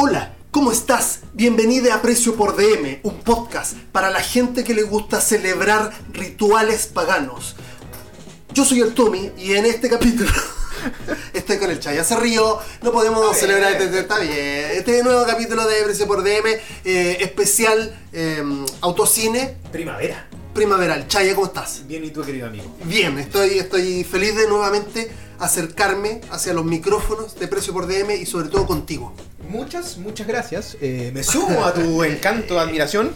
Hola, ¿cómo estás? Bienvenida a Precio por DM, un podcast para la gente que le gusta celebrar rituales paganos. Yo soy el Tommy y en este capítulo estoy con el Chaya. Se río, no podemos celebrar este, está bien. Este nuevo capítulo de Precio por DM, eh, especial eh, autocine Primavera. Primaveral. Chaya, ¿cómo estás? Bien, ¿y tú, querido amigo? Bien, estoy, estoy feliz de nuevamente acercarme hacia los micrófonos de Precio por DM y sobre todo contigo. Muchas, muchas gracias. Eh, me sumo a tu encanto, admiración.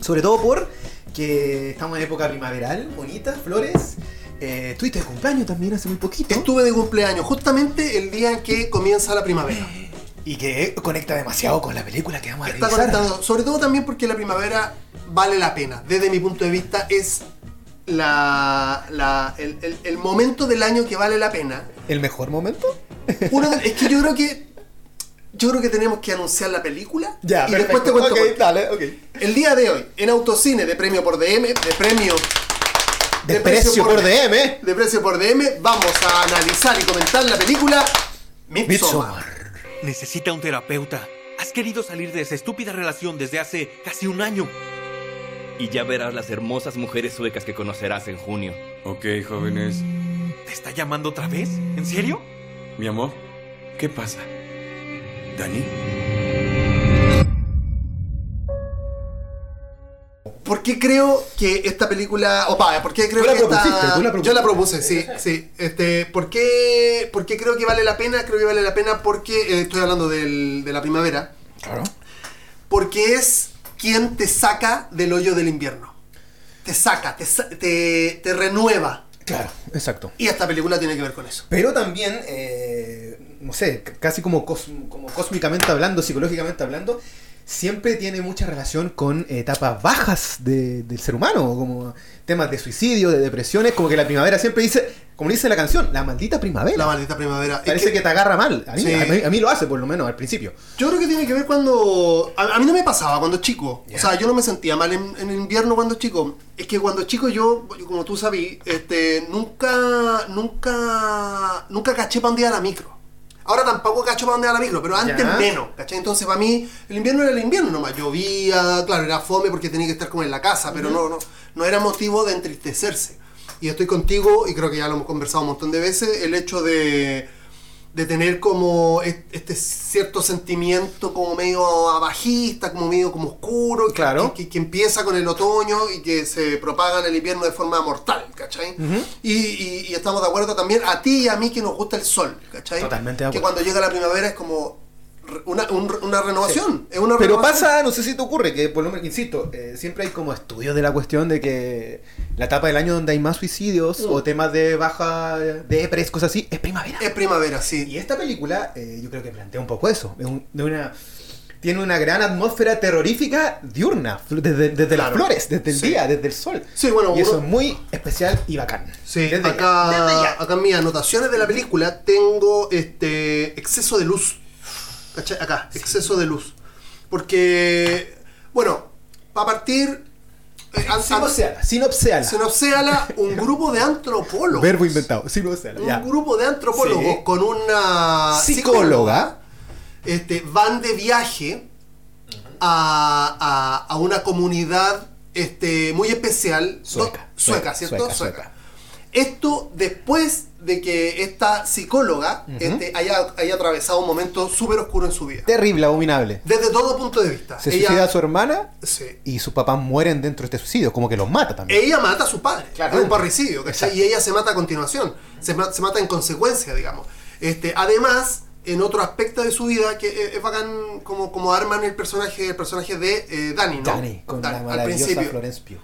Sobre todo por que estamos en época primaveral, bonita, flores. Eh, Tuviste de cumpleaños también hace muy poquito. Estuve de cumpleaños justamente el día en que comienza la primavera. Y que conecta demasiado con la película que vamos a Está revisar. conectado, sobre todo también porque la primavera vale la pena. Desde mi punto de vista es la, la- el, el- el momento del año que vale la pena. ¿El mejor momento? Uno de- es que yo creo que yo creo que tenemos que anunciar la película Ya, y después te cuento dale, ok. El día de hoy en Autocine de premio por DM, de premio De precio por DM. de precio por DM, vamos a analizar y comentar la película Midsommar. Midsommar. Necesita un terapeuta. Has querido salir de esa estúpida relación desde hace casi un año. Y ya verás las hermosas mujeres suecas que conocerás en junio. Ok, jóvenes. ¿Te está llamando otra vez? ¿En serio? Mi amor, ¿qué pasa? ¿Dani? ¿Por qué creo que esta película. Opa, ¿por qué creo Tú la que esta. tú la. Yo la propuse, sí, sí. Este, ¿por, qué, por qué creo que vale la pena? Creo que vale la pena porque. eh, estoy hablando del- de la primavera. Claro. Porque es quien te saca del hoyo del invierno. Te saca, te, te, te renueva. Claro, exacto. Y esta película tiene que ver con eso. Pero también, eh, no sé, casi como, cos- como cósmicamente hablando, psicológicamente hablando, siempre tiene mucha relación con etapas bajas de- del ser humano, como temas de suicidio, de depresiones, como que la primavera siempre dice, como dice la canción, la maldita primavera. La maldita primavera. Es Parece que, te agarra mal. A mí, Sí. a, mí, a mí lo hace, por lo menos, al principio. Yo creo que tiene que ver cuando. A, a mí no me pasaba cuando chico. Ya. O sea, yo no me sentía mal en, en el invierno cuando chico. Es que cuando chico yo, como tú sabías, este, nunca, nunca, nunca caché para dónde iba la micro. Ahora tampoco cacho para dónde iba la micro, pero antes Ya. menos, ¿cachai? Entonces para mí el invierno era el invierno nomás. Llovía, claro, era fome porque tenía que estar como en la casa, pero no, no, no era motivo de entristecerse. Y estoy contigo, y creo que ya lo hemos conversado un montón de veces, el hecho de de tener como est- este cierto sentimiento como medio bajista, como medio como oscuro, que- Claro. que, que empieza con el otoño y que se propaga en el invierno de forma mortal, ¿cachai? y, y- y estamos de acuerdo también a ti y a mí que nos gusta el sol, ¿cachai? Totalmente de Que cuando llega la primavera es como una, un- una renovación, es una Pero renovación. pasa, no sé si te ocurre, que por lo menos, insisto, eh, siempre hay como estudios de la cuestión de que la etapa del año donde hay más suicidios Mm. o temas de baja, de depres, cosas así, es primavera. Es primavera, sí. Y esta película, eh, yo creo que plantea un poco eso. Es un- de una, tiene una gran atmósfera terrorífica diurna, desde, desde las flores, desde el Sí. día, desde el sol. Sí, bueno, y eso uno- es muy especial y bacán. Sí, Desde ya, acá, desde ya. acá en mis anotaciones de la película tengo este exceso de luz. ¿Cachai? Acá, exceso de luz. Porque, bueno, para partir. eh, Sinopseala, sinopseala. Un grupo de antropólogos. Verbo inventado, sinopseala, Un ya. grupo de antropólogos Sí. con una Psicóloga. este, van de viaje a, a- a una comunidad este, muy especial. Sueca, Do- sueca, sueca, ¿cierto? sueca, Sueca. sueca. Esto después de que esta psicóloga este, haya, haya atravesado un momento súper oscuro en su vida. Terrible, abominable. Desde todo punto de vista. Se ella, suicida a su hermana sí. y sus papás mueren dentro de este suicidio, como que los mata también. Ella mata a su padre. Claro. Es un parricidio. Y ella se mata a continuación. Se, ma- se mata en consecuencia, digamos. Este, además, en otro aspecto de su vida, que es, es bacán como, como arman el personaje, el personaje de eh, Dani, ¿no? Dani, con Dani, la al principio. Florence Pugh.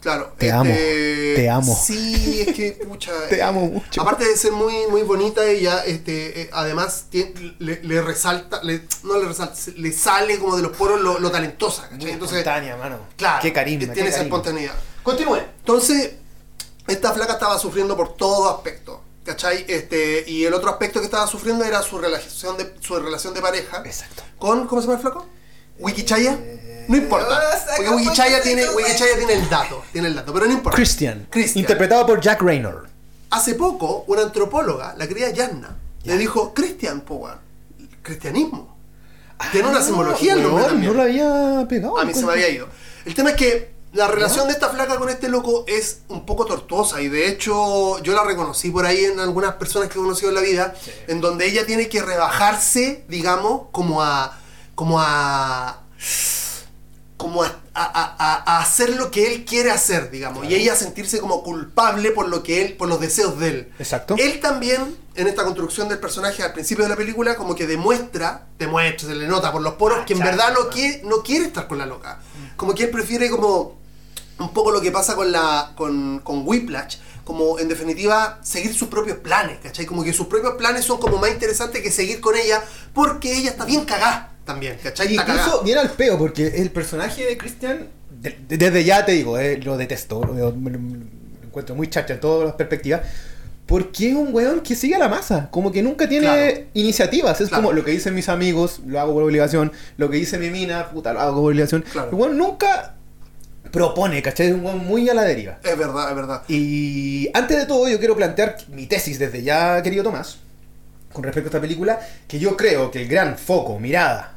Claro. Te amo, te amo. Sí, es que, pucha. Te eh, amo mucho. Aparte de ser muy, muy bonita, ella, este, eh, además, tiene- le, le resalta, le- no le resalta, le sale como de los poros lo, lo talentosa, ¿cachai? Muy Entonces, espontánea, mano. Claro, Qué carisma. tiene qué esa carisma. espontaneidad. Continúe. Entonces, esta flaca estaba sufriendo por todo aspecto. ¿Cachai? Este, y el otro aspecto que estaba sufriendo era su relación de, su relación de pareja Exacto. con. ¿Cómo se llama el flaco? ¿Wikichaya? Eh, No importa. ah, Porque Wikichaya tiene. Wikichaya tiene el dato. Tiene el dato, pero no importa. Christian. Christian. Interpretado por Jack Raynor. Hace poco, una antropóloga, la querida Yanna, le dijo: Christian, po, weón, cristianismo. Tiene una simbología el nombre Weón, también. No lo había pegado. A mí se me había ido. El tema es que la relación de esta flaca con este loco es un poco tortuosa y de hecho yo la reconocí por ahí en algunas personas que he conocido en la vida, en donde ella tiene que rebajarse, digamos, como a... como a... como a, a- a- hacer lo que él quiere hacer, digamos, y ella sentirse como culpable por lo que él, por los deseos de él. Exacto. Él también, en esta construcción del personaje al principio de la película, como que demuestra, demuestra, se le nota por los poros, que en verdad no quiere, no quiere estar con la loca. Como que él prefiere como un poco lo que pasa con la con, con Whiplash, como en definitiva seguir sus propios planes, ¿cachai? Como que sus propios planes son como más interesantes que seguir con ella, porque ella está bien cagada también, ¿cachai? Está Incluso viene al peo, porque el personaje de Christian, de- de- desde ya te digo, eh, lo detesto, lo, lo- lo encuentro muy chacha en todas las perspectivas, porque es un weón que sigue a la masa, como que nunca tiene Claro. iniciativas, es Claro. como lo que dicen mis amigos, lo hago por obligación, lo que dice mi mina, puta, lo hago por obligación. Claro. El weón nunca propone, ¿cachai? Es un weón muy a la deriva. Es verdad, es verdad. Y antes de todo, yo quiero plantear mi tesis desde ya, querido Tomás, con respecto a esta película, que yo creo que el gran foco, mirada,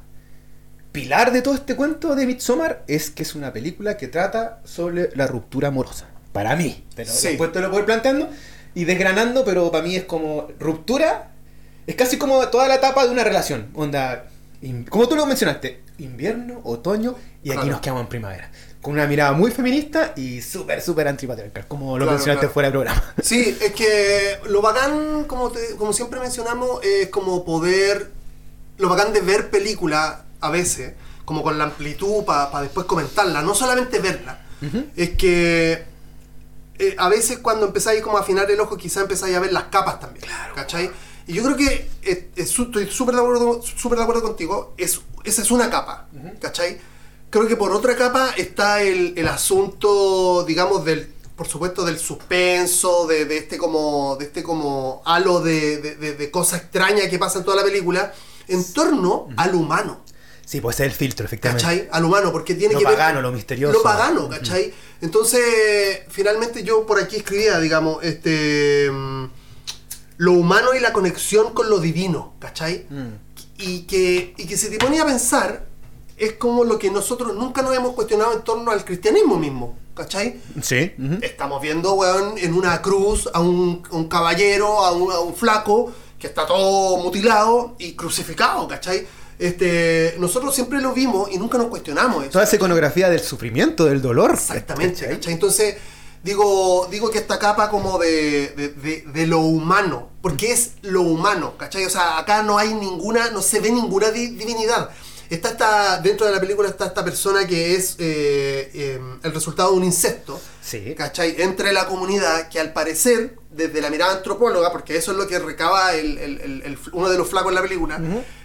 pilar de todo este cuento de Midsommar es que es una película que trata sobre la ruptura amorosa. Para mí. Pero Sí. después te lo voy planteando y desgranando, pero para mí es como ruptura, es casi como toda la etapa de una relación. Onda, como tú lo mencionaste, invierno, otoño y aquí Claro. nos quedamos en primavera. Con una mirada muy feminista y súper, súper antipatriarcal, como lo Claro, mencionaste claro. fuera del programa. Sí, es que lo bacán, como, te- como siempre mencionamos, es como poder. Lo bacán de ver película a veces, como con la amplitud para después comentarla, no solamente verla. Es que eh, a veces cuando empezáis como a afinar el ojo, quizá empezáis a ver las capas también. ¿Cachai? Y yo creo que es su- estoy súper de acuerdo, súper de acuerdo contigo. Es, esa es una capa. ¿Cachai? Creo que por otra capa está el, el asunto, digamos, del, por supuesto, del suspenso, de, de este como. de este como halo de, de, de- de cosa extraña que pasa en toda la película, en torno al humano. Sí, pues es el filtro, efectivamente. ¿Cachai? Al humano, porque tiene Lo que ver. pagano, lo misterioso. Lo pagano, ¿cachai? Entonces, finalmente yo por aquí escribía, digamos, este. mm, Lo humano y la conexión con lo divino, ¿cachai? Mm. Y, que, y que si te ponía a pensar, es como lo que nosotros nunca nos hemos cuestionado en torno al cristianismo mismo, ¿cachai? Sí. Estamos viendo, weón, en una cruz a un, un caballero, a un, a un flaco, que está todo mutilado y crucificado, ¿cachai? Este, nosotros siempre lo vimos y nunca nos cuestionamos eso. Toda esa iconografía del sufrimiento, del dolor. Exactamente, ¿cachai? ¿cachai? Entonces, digo, digo que esta capa como de, de, de- de lo humano, porque es lo humano, ¿cachai? O sea, acá no hay ninguna, no se ve ninguna di- divinidad. Está esta, dentro de la película está esta persona que es eh, eh, el resultado de un incesto, Sí. ¿cachai? Entre la comunidad que al parecer, desde la mirada antropóloga, porque eso es lo que recaba el- el- el- uno de los flacos en la película.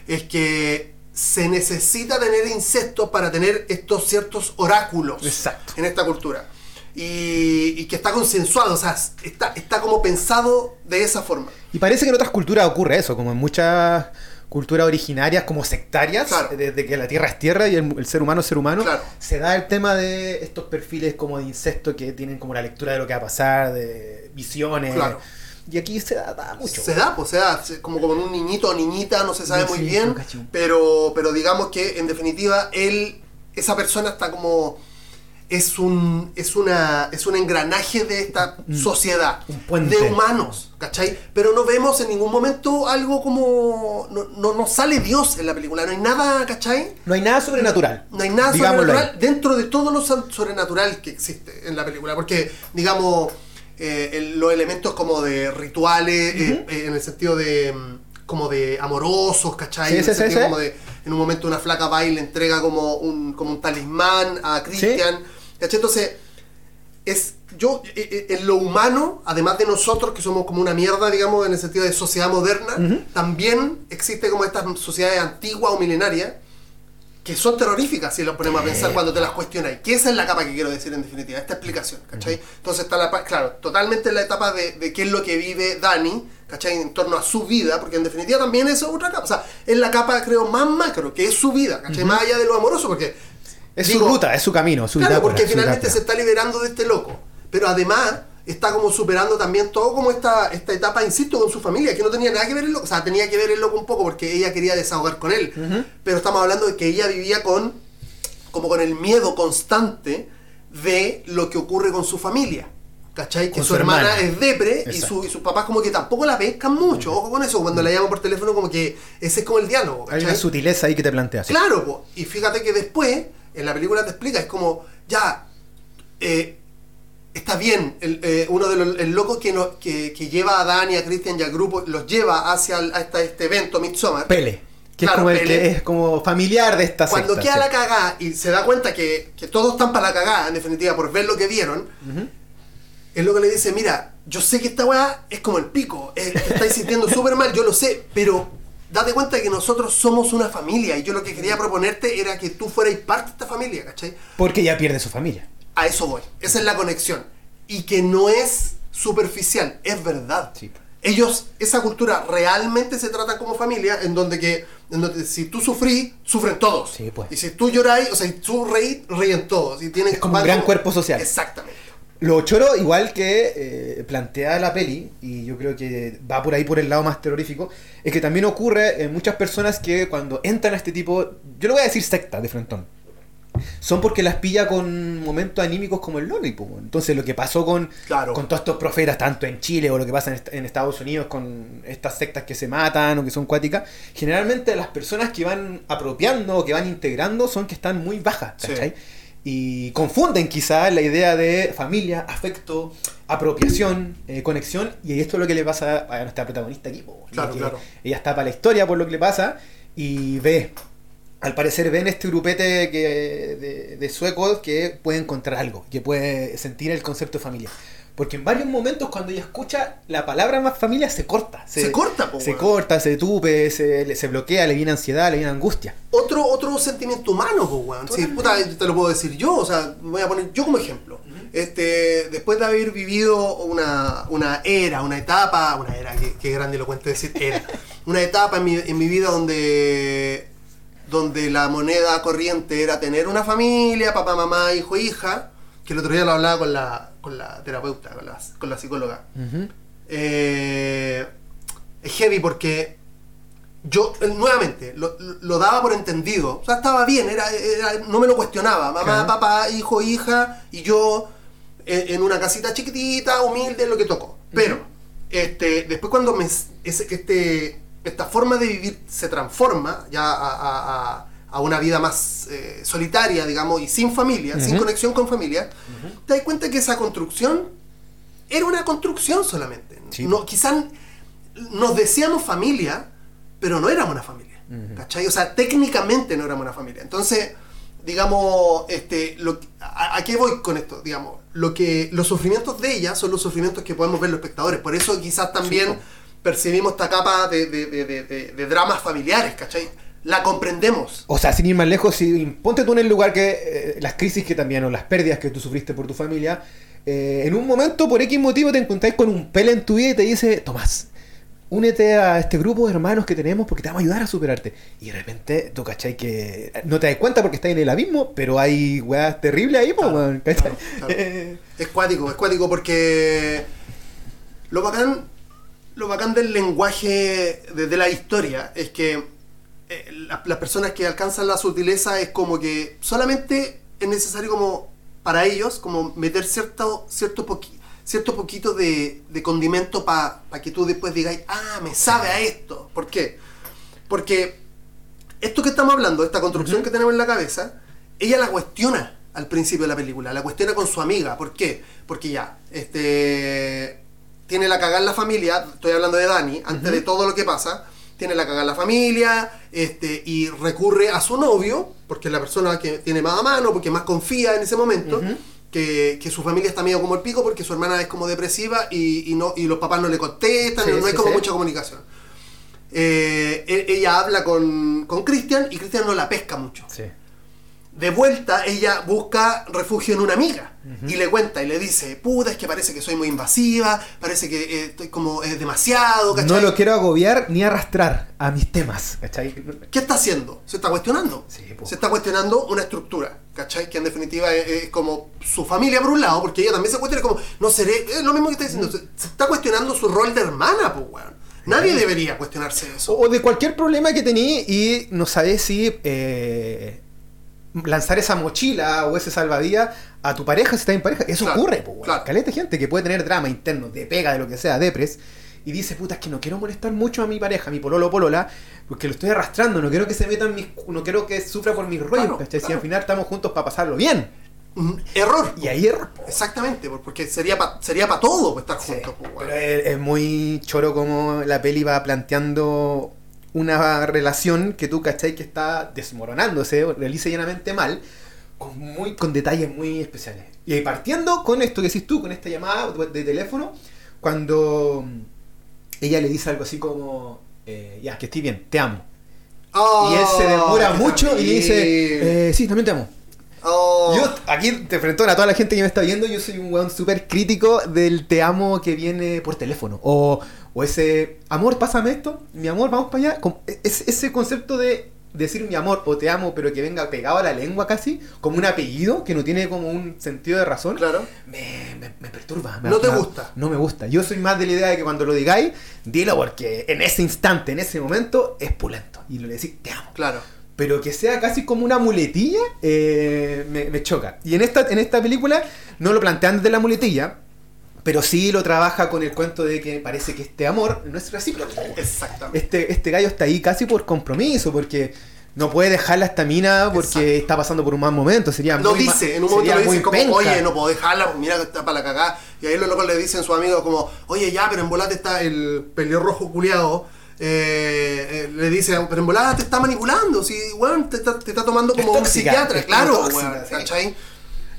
Es que se necesita tener incesto para tener estos ciertos oráculos Exacto. en esta cultura. Y, y que está consensuado, o sea, está, está como pensado de esa forma. Y parece que en otras culturas ocurre eso, como en muchas culturas originarias, como sectarias, Claro. desde que la tierra es tierra y el, el ser humano es ser humano, Claro. se da el tema de estos perfiles como de incesto que tienen como la lectura de lo que va a pasar, de visiones. Claro. Y aquí se da, da mucho. Se da, pues se da, como con un niñito o niñita, no se sabe No, muy sí, bien, pero, pero digamos que en definitiva él, esa persona está como es un es una es un engranaje de esta sociedad. Un puente. de humanos, ¿cachai? Pero no vemos en ningún momento algo como no, no, no sale Dios en la película, no hay nada, ¿cachai? No hay nada sobrenatural. No hay nada Digámoslo sobrenatural ahí. dentro de todo lo sobrenatural que existe en la película. Porque, digamos, eh, el- los elementos como de rituales, eh, eh, en el sentido de mm, como de amorosos, ¿cachai? Sí, en, el sí, sentido sí. como de, en un momento una flaca va y le entrega como un, como un talismán a Christian. ¿Cachai? Entonces, es yo en lo humano, además de nosotros que somos como una mierda, digamos, en el sentido de sociedad moderna, también existe como estas sociedades antiguas o milenarias que son terroríficas si lo ponemos a pensar cuando te las cuestionas. Que esa es la capa que quiero decir en definitiva, esta explicación, ¿cachai? Entonces está la claro, totalmente en la etapa de, de qué es lo que vive Dani, ¿cachai? En torno a su vida, porque en definitiva también es otra capa. O sea, es la capa, creo, más macro, que es su vida, ¿cachai? Más allá de lo amoroso, porque. Es digo, su ruta, es su camino, su Claro, porque finalmente se está liberando de este loco. Pero además, está como superando también todo como esta, esta etapa, insisto, con su familia, que no tenía nada que ver el loco, o sea, tenía que ver el loco un poco porque ella quería desahogar con él, pero estamos hablando de que ella vivía con, como con el miedo constante de lo que ocurre con su familia. ¿Cachai? Que Con su, su hermana, hermana. es depre y, su, y sus papás como que tampoco la pescan mucho. Ojo con eso, cuando la llaman por teléfono como que ese es como el diálogo. Hay una ¿cachai? sutileza ahí que te planteas. sí. Claro, po. y fíjate que después, en la película te explica, es como, ya, eh, está bien, el, eh, uno de los el loco que, no- que, que lleva a Dani, a Christian y al grupo, los lleva hacia el- hasta este evento, Midsommar. Pele. Que Claro, es como el Pele. que es como familiar de esta Cuando secta, queda sí. la cagada y se da cuenta que, que todos están para la cagada, en definitiva, por ver lo que vieron, el loco le dice, mira, yo sé que esta weá es como el pico, te estáis sintiendo súper mal, yo lo sé, pero date cuenta que nosotros somos una familia y yo lo que quería proponerte era que tú fuerais parte de esta familia, ¿cachai? Porque ya pierde su familia. A eso voy, esa es la conexión. Y que no es superficial, es verdad. Sí. Ellos, esa cultura realmente se tratan como familia, en donde que, en donde si tú sufrís, sufren todos. Sí, pues. Y si tú lloráis, o sea, si tú reís, ríen todos. Y tienen Es como un gran cuerpo social. Exactamente. Lo choro, igual que eh, plantea la peli, y yo creo que va por ahí por el lado más terrorífico, es que también ocurre en muchas personas que cuando entran a este tipo, yo le voy a decir secta de frentón, son porque las pilla con momentos anímicos como el weón. Entonces lo que pasó con, Claro. con todos estos profetas, tanto en Chile o lo que pasa en, est- en Estados Unidos con estas sectas que se matan o que son cuáticas, generalmente las personas que van apropiando o que van integrando son que están muy bajas, Sí. ¿cachai? Y confunden quizá la idea de familia, afecto, apropiación, eh, conexión, y esto es lo que le pasa a nuestra protagonista aquí. Claro, claro. Ella está para la historia por lo que le pasa y ve, al parecer ven este grupete que, de, de suecos que puede encontrar algo, que puede sentir el concepto de familia. Porque en varios momentos cuando ella escucha la palabra más familia se corta. Se corta, po, Se corta, se tupe, se, bloquea, le viene ansiedad, le viene angustia. Otro, otro sentimiento humano, pues, weón. Sí, puta, te lo puedo decir yo, o sea, me voy a poner yo como ejemplo. Este, después de haber vivido una, una era, una etapa, una era, que, que grande lo cuento decir era, una etapa en mi, en mi vida donde, donde la moneda corriente era tener una familia, papá, mamá, hijo, hija, que el otro día lo hablaba con la, con la terapeuta, con la, con la psicóloga. Eh, es heavy porque yo eh, nuevamente lo, lo daba por entendido. O sea, estaba bien, era, era- no me lo cuestionaba. Mamá, papá, hijo, hija, y yo en, en una casita chiquitita, humilde, lo que tocó. Pero, este, después cuando me, ese, este, esta forma de vivir se transforma ya a, a- a- a una vida más eh, solitaria, digamos, y sin familia, sin conexión con familia, te das cuenta que esa construcción era una construcción solamente. Sí. No, quizás nos decíamos familia, pero no éramos una familia. ¿Cachai? O sea, técnicamente no éramos una familia. Entonces, digamos, este, lo, a, a qué voy con esto? Digamos, lo que, los sufrimientos de ella son los sufrimientos que podemos ver los espectadores. Por eso quizás también. Percibimos esta capa de, de- de- de- dramas familiares, ¿cachai? La comprendemos. O sea, sin ir más lejos, si ponte tú en el lugar que eh, las crisis que también o las pérdidas que tú sufriste por tu familia, eh, en un momento por X motivo te encontráis con un pele en tu vida y te dice, Tomás, únete a este grupo de hermanos que tenemos porque te vamos a ayudar a superarte. Y de repente tú cachai que no te das cuenta porque estás en el abismo, pero hay weas terribles ahí, po, Claro, claro, claro. Es cuático, es cuático porque lo bacán, lo bacán del lenguaje de, de la historia es que eh, la- las personas que alcanzan la sutileza es como que solamente es necesario como para ellos como meter cierto, cierto, poqui- cierto poquito de, de condimento para que tú después digas, ah, me sabe a esto. ¿Por qué? Porque esto que estamos hablando, esta construcción que tenemos en la cabeza, ella la cuestiona al principio de la película, la cuestiona con su amiga. ¿Por qué? Porque ya, este tiene la cagada en la familia, estoy hablando de Dani, antes de todo lo que pasa, tiene la cagada en la familia, este, y recurre a su novio, porque es la persona que tiene más a mano, porque más confía en ese momento. Que, que su familia está medio como el pico porque su hermana es como depresiva y, y no, y los papás no le contestan, Sí, y no hay como sí. mucha comunicación. Eh, e- ella habla con, con Cristian y Cristian no la pesca mucho. sí. De vuelta ella busca refugio en una amiga y le cuenta y le dice, puta, es que parece que soy muy invasiva, parece que eh, estoy como es demasiado, ¿cachai? No lo quiero agobiar ni arrastrar a mis temas, ¿cachai? ¿Qué está haciendo? Se está cuestionando. Sí, se está cuestionando una estructura, ¿cachai? Que en definitiva es, es como su familia por un lado, porque ella también se cuestiona como, no seré, es lo mismo que está diciendo, se, se está cuestionando su rol de hermana, pues, weón. Nadie debería cuestionarse eso. O de cualquier problema que tenía y no sabes si eh, lanzar esa mochila o ese salvavidas a tu pareja si estás en pareja. Eso Claro, ocurre, pues. claro. Caleta gente que puede tener drama interno, de pega, de lo que sea, depres. Y dice, puta, es que no quiero molestar mucho a mi pareja, a mi pololo polola, porque lo estoy arrastrando, no quiero que se metan mis... No quiero que sufra por mis rollos, Claro, ¿cachai? Si al final estamos juntos para pasarlo bien. Mm, Error. Y ahí error, po. Exactamente, por- porque sería para sería pa todo estar Sí, juntos, weón. pero es, es muy choro como la peli va planteando una relación que tú cachai que está desmoronándose, realiza llanamente mal, con, muy, con detalles muy especiales. Y ahí partiendo con esto que decís tú, con esta llamada de teléfono, cuando ella le dice algo así como, eh, ya, que estoy bien, te amo. Oh, y él se demora qué mucho y dice, eh, sí, también te amo. Oh. Yo, aquí te enfrento a toda la gente que me está viendo, yo soy un weón súper crítico del te amo que viene por teléfono. O, o ese, amor, pásame esto, mi amor, vamos para allá. Como- es- ese concepto de decir mi amor o te amo, pero que venga pegado a la lengua casi, como un apellido que no tiene como un sentido de razón, Claro. me, me- me perturba. me- No te gusta. No me gusta. Yo soy más de la idea de que cuando lo digáis, dilo porque en ese instante, en ese momento, es pulento. Y lo decís, te amo Claro. pero que sea casi como una muletilla, eh, me, me choca. Y en esta, en esta película no lo plantean desde la muletilla, pero sí lo trabaja con el cuento de que parece que este amor no es recíproco. Exactamente. Este, este gallo está ahí casi por compromiso, porque no puede dejarla esta mina porque Exacto. está pasando por un mal momento. Sería Lo muy dice, en un momento muy dicen como, penca. oye, no puedo dejarla, mira que está para la cagada. Y ahí los locos le dicen a sus amigos como, oye, ya, pero en volate está el pelirrojo culiado. eh, eh, le dice, pero en volada te está manipulando, si, weón, te está, te está tomando como Es un psiquiatra, claro, tóxica, sí. ¿cachai?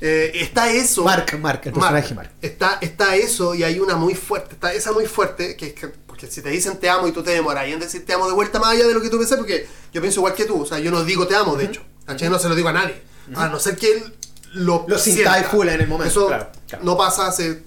Eh, está eso. Mark, Mark, el personaje Mark. Está, está eso y hay una muy fuerte, está esa muy fuerte, que es que, porque si te dicen te amo y tú te demoras en decir te amo de vuelta más allá de lo que tú pensás, porque yo pienso igual que tú, o sea, yo no digo te amo, de hecho, ¿cachai? No se lo digo a nadie, a no ser que él lo, Lo sintáis full en el momento, Eso claro, claro. no pasa hace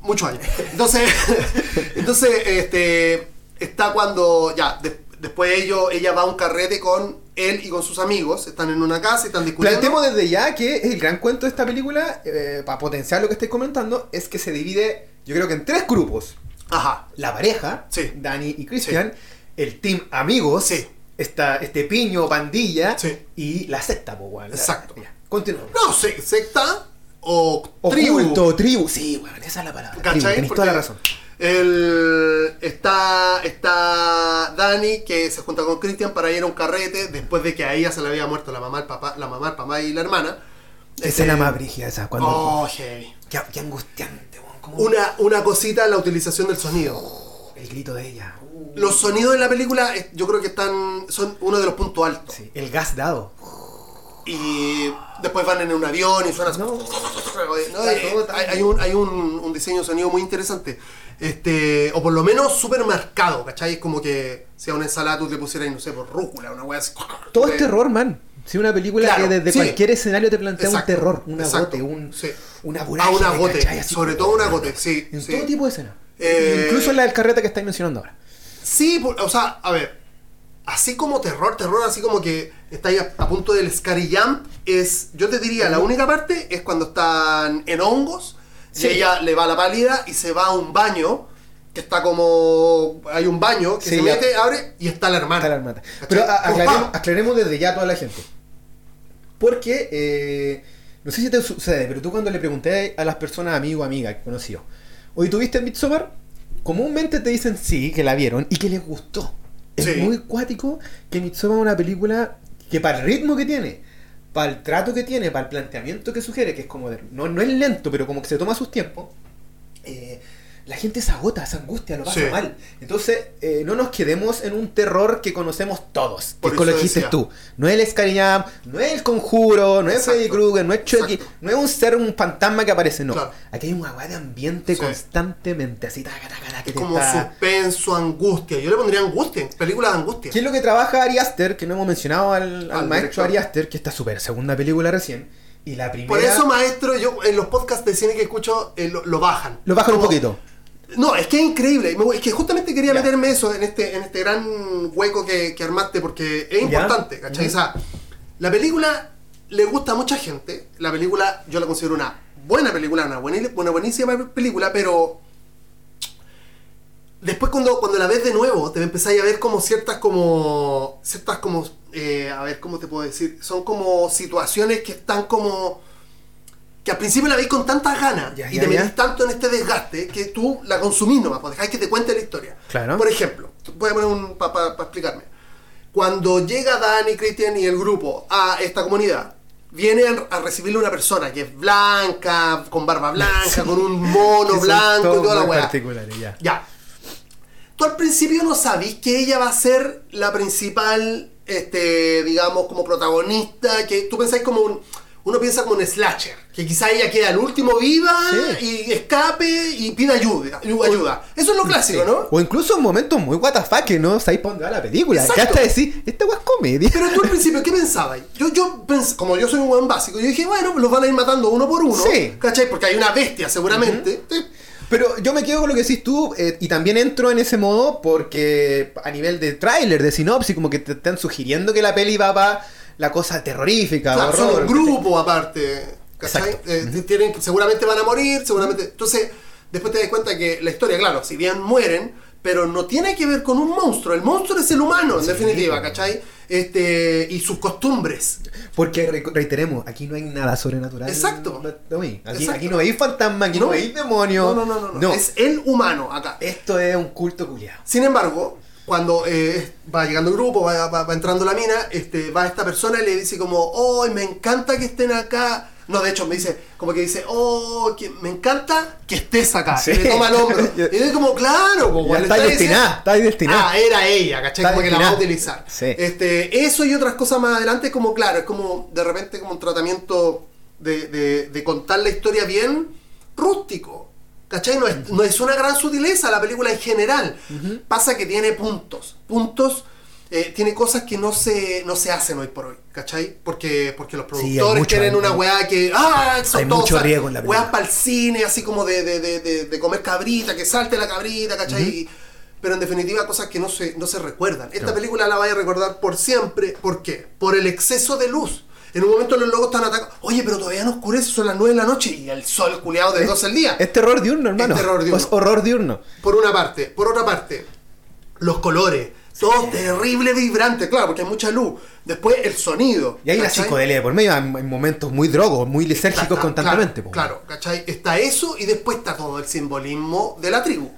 muchos años. Entonces, entonces este, está cuando ya, de- después ellos, ella va a un carrete con él y con sus amigos, están en una casa y están discutiendo. Planteemos desde ya que el gran cuento de esta película, eh, para potenciar lo que estoy comentando, es que se divide, yo creo que en tres grupos. Ajá, La pareja, Sí. Dani y Christian, el team amigos, Sí. esta, este piño, pandilla, Sí. y la secta, po, weón. Exacto. Ya, Continuamos. no secta o tribu. Oculto, tribu. Sí, weón, esa es la palabra. Tribu, tenés Porque toda la razón. El, está, está Dani que se junta con Christian para ir a un carrete después de que a ella se le había muerto la mamá, el papá, la mamá, el papá y la hermana. Escena Eh, más brígida esa. Cuando, Oh, heavy. qué, qué angustiante, como- Una, una cosita la utilización del sonido. El grito de ella. Uh, Los sonidos de la película yo creo que están son uno de los puntos altos. sí, El gas dado. Y después van en un avión y suena... No. ¿No? Está Eh, hay, hay un, hay un, un diseño de sonido muy interesante. Este, o por lo menos súper marcado, ¿cachai? Es como que sea una ensalada tú le pusieras, no sé, por rúcula, una wea así. Todo es Eh, terror, man. Si una película Claro, que desde sí. cualquier escenario te plantea un terror, un exacto, agote, un, sí. una Ah, vorágine, un agote, ¿cachai? Así sobre todo un agote, sí. En sí. todo tipo de escena. Eh, Incluso en la del carreta que estáis mencionando ahora. Sí, por- o sea, a ver, así como terror, terror, así como que está ahí a, a punto del Scary Jump, es, yo te diría, la única parte es cuando están en hongos, Sí. y ella le va la pálida y se va a un baño, que está como, hay un baño que Sí, se ya. mete, abre, y está la hermana. Está la hermana. Pero a- aclaremos, desde ya a toda la gente. Porque, eh, no sé si te sucede, pero tú cuando le pregunté a las personas, amigo o amiga que conoció, hoy tuviste Midsommar, comúnmente te dicen sí, que la vieron y que les gustó. Es Sí. muy cuático que Midsommar es una película que para el ritmo que tiene, para el trato que tiene, para el planteamiento que sugiere, que es como, de- no, no es lento, pero como que se toma sus tiempos, eh, la gente se agota, se angustia, lo pasa Sí. mal. Entonces, eh, no nos quedemos en un terror que conocemos todos, que Por es con lo que dijiste tú. No es el Scary Jam, no es el conjuro, no es Exacto. Freddy Krueger, no es Chucky, Exacto. no es un ser, un fantasma que aparece, no. Claro. aquí hay un agua de ambiente Sí. constantemente, así, taca, taca, taca, que Es como suspenso, angustia. Yo le pondría angustia, película de angustia. ¿Qué es lo que trabaja Ari Aster? Que no hemos mencionado al, al Al maestro. Ari Aster, que está súper segunda película recién. Y la primera. Por eso, maestro, yo en los podcasts de cine que escucho eh, lo, lo bajan. Lo bajan un poquito. No, es que es increíble. Es que justamente quería Ya. meterme eso en este, en este gran hueco que, que armaste porque es Ya. importante, ¿cachai? O sea, la película le gusta a mucha gente. La película yo la considero una buena película, una, buena, una buenísima película, pero después cuando, cuando la ves de nuevo te empezáis a ver como ciertas como ciertas como eh, a ver cómo te puedo decir son como situaciones que están como que al principio la veis con tantas ganas Ya, y ya, te metís tanto en este desgaste que tú la consumís nomás, pues dejáis que te cuente la historia. Claro. Por ejemplo, voy a poner un para explicarme. Cuando llega Dani, Cristian y el grupo a esta comunidad, viene a, recibirle una persona que es blanca, con barba blanca, con un mono blanco y toda la weá. ya. Ya. Tú al principio no sabís que ella va a ser la principal, este, digamos, como protagonista, que tú pensáis como un... Uno piensa como un slasher, que quizá ella queda al último viva Sí. y escape y pida ayuda, ayuda. Eso es lo clásico, Sí. ¿no? O incluso en momentos muy WTF que no sabéis para dónde va la película. Exacto. Que hasta decir, esta weá es comedia. Pero tú al principio, ¿qué pensabas? Yo, yo pens- como yo soy un buen básico, yo dije, bueno, los van a ir matando uno por uno, Sí. ¿cachai? Porque hay una bestia seguramente. Pero yo me quedo con lo que decís tú eh, y también entro en ese modo porque a nivel de tráiler, de sinopsis, como que te están sugiriendo que la peli va para la cosa terrorífica, Claro, son un grupo aparte, ¿cachai? Eh, tienen, seguramente van a morir, seguramente... Entonces, después te das cuenta que la historia, claro, si bien mueren, pero no tiene que ver con un monstruo. El monstruo es el humano, en Sí, definitiva. ¿cachai? Este, y sus costumbres. Porque re- reiteremos, aquí no hay nada sobrenatural. Exacto. No. Aquí, Exacto. aquí no hay fantasma, aquí no, No. hay demonio. No, no, no, no, no. Es el humano acá. Esto es un culto culiado. Sin embargo, cuando eh, va llegando el grupo, va, va- va entrando la mina, este, va esta persona y le dice como, oh, me encanta que estén acá. No, de hecho, me dice, como que dice, oh, que me encanta que estés acá. Sí. Y le toma el hombro. y yo como, claro, como Ya le está destinada, está destinada. Ah, era ella, ¿cachai? Está Como que la va a utilizar. Sí. Este, eso y otras cosas más adelante, como claro, es como de repente como un tratamiento de, de- de contar la historia bien rústico. ¿Cachai? No es, no es una gran sutileza la película en general. Pasa que tiene puntos. Puntos. eh, tiene cosas que no se, no se hacen hoy por hoy, ¿cachai? Porque, porque los Sí, productores mucho, tienen hay- una weá que. ¡Ah! Son hay todos, mucho riesgo en la película. Weas para el cine, así como de, de, de, de- comer cabrita, que salte la cabrita, ¿cachai? Y- pero en definitiva cosas que no se, no se recuerdan. Esta Claro. película la vaya a recordar por siempre. ¿Por qué? Por el exceso de luz. En un momento los locos están atacando. Oye, pero todavía no oscurece, son las 9 de la noche y el sol culeado de 12 el día. Es terror diurno, hermano. Es terror diurno. Es horror diurno. Por una parte. Por otra parte, los colores. Todo terrible, vibrante, claro, porque hay mucha luz. Después el sonido. Y hay una ¿cachai? psicodelia de por medio, en en momentos muy drogos, muy lisérgicos Claro, constantemente. po. Claro, claro, ¿cachai? Está eso y después está todo el simbolismo de la tribu.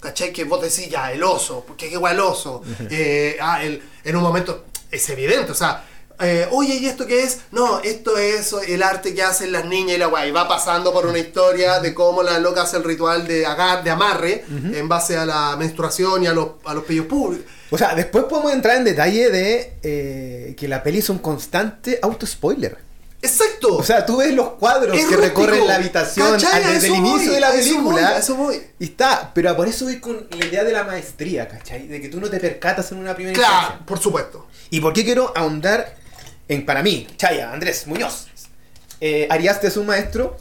¿Cachai? Que vos decís ya, el oso, porque qué guay el oso. Eh, ah, el- en un momento es evidente, o sea, eh, oye, ¿y esto qué es? No, esto es el arte que hacen las niñas y la guay. Va pasando por una historia de cómo la loca hace el ritual de, agar, de amarre en base a la menstruación y a los, a los pellos públicos. O sea, después podemos entrar en detalle de eh, que la peli es un constante auto-spoiler. Exacto. O sea, tú ves los cuadros Es que rústico. recorren la habitación desde el inicio voy, de la eso película. voy, eso voy. Y está, pero por eso voy con la idea de la maestría, ¿cachai? De que tú no te percatas en una primera claro, instancia. por supuesto. ¿Y por qué quiero ahondar en, para mí, Chaya, Andrés Muñoz, eh, Ariaste es un maestro?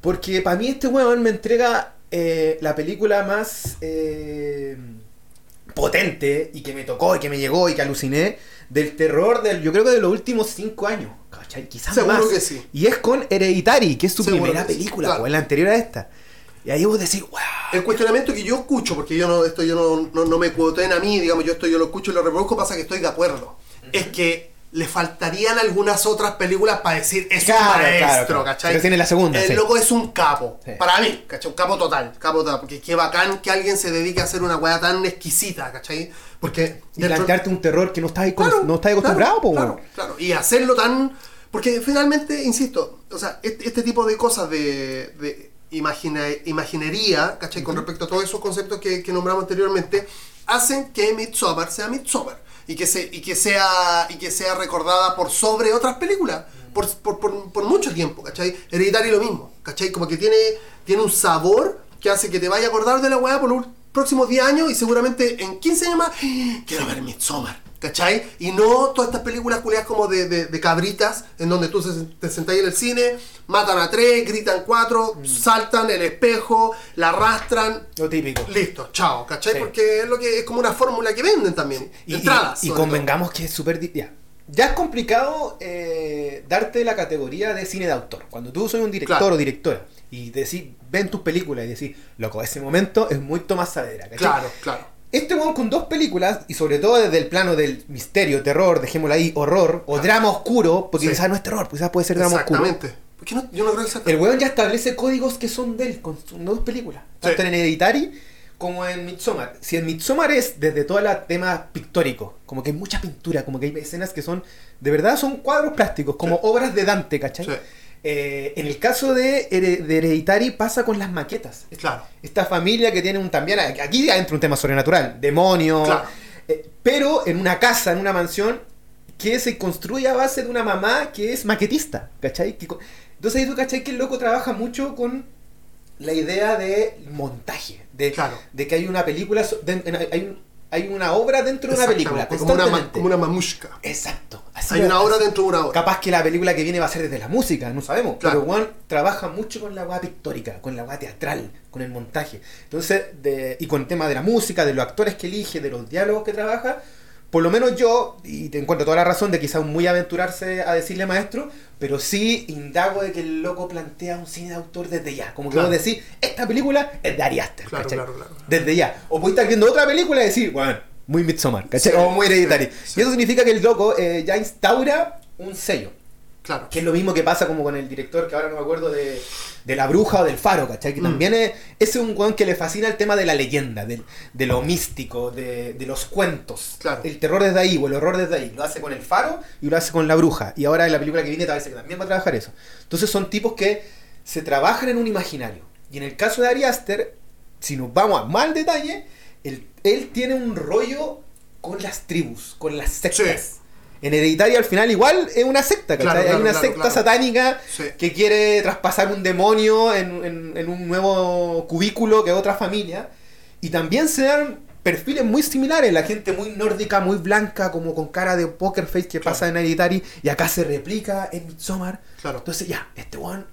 Porque para mí este weón me entrega eh, la película más eh, potente y que me tocó y que me llegó y que aluciné del terror del, yo creo que de los últimos cinco años. ¿cachai? Quizás Seguro más. que sí. Y es con Hereditary, que es su Seguro primera sí, película, claro. o la anterior a esta. Y ahí vos decís, wow. El cuestionamiento que yo escucho, porque yo no, esto yo no, no, no me cuoten a mí, digamos, yo esto yo lo escucho y lo reproduzco, pasa que estoy de acuerdo. Es que le faltarían algunas otras películas para decir es Claro, un claro, maestro, claro. ¿cachai? Pero tiene la segunda, El sí. loco es un capo. Sí. Para mí, ¿cachai? Un capo total, capo total. Porque qué bacán que alguien se dedique a hacer una weá tan exquisita, ¿cachai? Porque Y dentro- plantearte un terror que no estás, Claro, no estás acostumbrado, claro, po, claro, claro. Y hacerlo tan. Porque finalmente, insisto, o sea, este, este tipo de cosas de, de imagina- imaginería, ¿cachai? Con respecto a todos esos conceptos que, que nombramos anteriormente, hacen que Midsommar sea Midsommar. Y que, se, y, que sea, y que sea recordada por sobre otras películas. Por, por, por, por mucho tiempo, ¿cachai? Hereditario lo mismo, ¿cachai? Como que tiene, tiene un sabor que hace que te vaya a acordar de la weá por, ul- próximos 10 años y seguramente en 15 años más quiero ver Midsommar. ¿Cachai? Y no todas estas películas culiadas como de, de- de cabritas, en donde tú se- te sentás en el cine, matan a tres, gritan cuatro, saltan el espejo, la arrastran, Lo típico. listo, chao, ¿cachai? Sí. Porque es lo que es como una fórmula que venden también. Y, entradas. y- y sobre todo. convengamos que es súper... Ya. Ya es complicado eh, darte la categoría de cine de autor. Cuando tú soy un director Claro. o directora y decís, ven tus películas y decís, loco, ese momento es muy Tomás Saavedra. ¿cachai? Claro, claro. Este weón con dos películas, y sobre todo desde el plano del misterio, terror, dejémoslo ahí, horror, o Claro. drama oscuro, porque Sí. quizás no es terror, quizás puede ser drama oscuro. Exactamente. ¿Por qué no? Yo no creo que sea El weón ya establece códigos que son de él, con sus dos películas. Tanto Sí. en Hereditary como en Midsommar. Si en Midsommar es desde todo el tema pictórico, como que hay mucha pintura, como que hay escenas que son, de verdad son cuadros plásticos, como obras de Dante, ¿cachai? Sí. Eh, en el caso de, de Hereditary pasa con las maquetas. Claro. Esta familia que tiene un también, aquí entra un tema sobrenatural, demonios, Claro. eh, pero en una casa, en una mansión que se construye a base de una mamá que es maquetista, ¿cachai? Que entonces ahí tú, ¿cachai? Que el loco trabaja mucho con la idea de montaje, de, Claro. de que hay una película, so- de- en- hay, un- hay una obra dentro de una película, como una, como una mamushka. Exacto. así Hay una obra dentro de una obra. Capaz que la película que viene va a ser desde la música, no sabemos. Claro. Pero Juan trabaja mucho con la weá pictórica, con la weá teatral, con el montaje. Entonces, de- y con el tema de la música, de los actores que elige, de los diálogos que trabaja, por lo menos yo, y te encuentro toda la razón de quizás muy aventurarse a decirle maestro, pero sí indago de que el loco plantea un cine de autor desde ya. Como que Claro. vos decís, esta película es de Ari Aster, Claro, claro, claro. Desde ya. O podés estar viendo otra película y decir, bueno, muy Midsommar, ¿cachai? Sí, o muy Hereditary. sí, sí. Y eso significa que el loco eh, ya instaura un sello. Claro. Que es lo mismo que pasa como con el director, que ahora no me acuerdo de, de La Bruja o del Faro, ¿cachai? Que Mm. también es, es un weón que le fascina el tema de la leyenda, del- de, lo místico, de, de los cuentos. Claro. El terror desde ahí o el horror desde ahí. Lo hace con el Faro y lo hace con La Bruja. Y ahora en la película que viene parece que también va a trabajar eso. Entonces son tipos que se trabajan en un imaginario. Y en el caso de Ari Aster, si nos vamos a mal detalle, él, él tiene un rollo con las tribus, con las sectas. Sí. En Hereditary al final igual es una secta, ¿cachai? Claro, Hay una claro, secta satánica Sí. que quiere traspasar un demonio en, en- en un nuevo cubículo que otra familia. Y también se dan perfiles muy similares, la gente muy nórdica, muy blanca, como con cara de poker face que pasa en Hereditary, y acá se replica en Midsommar. Entonces ya, este one...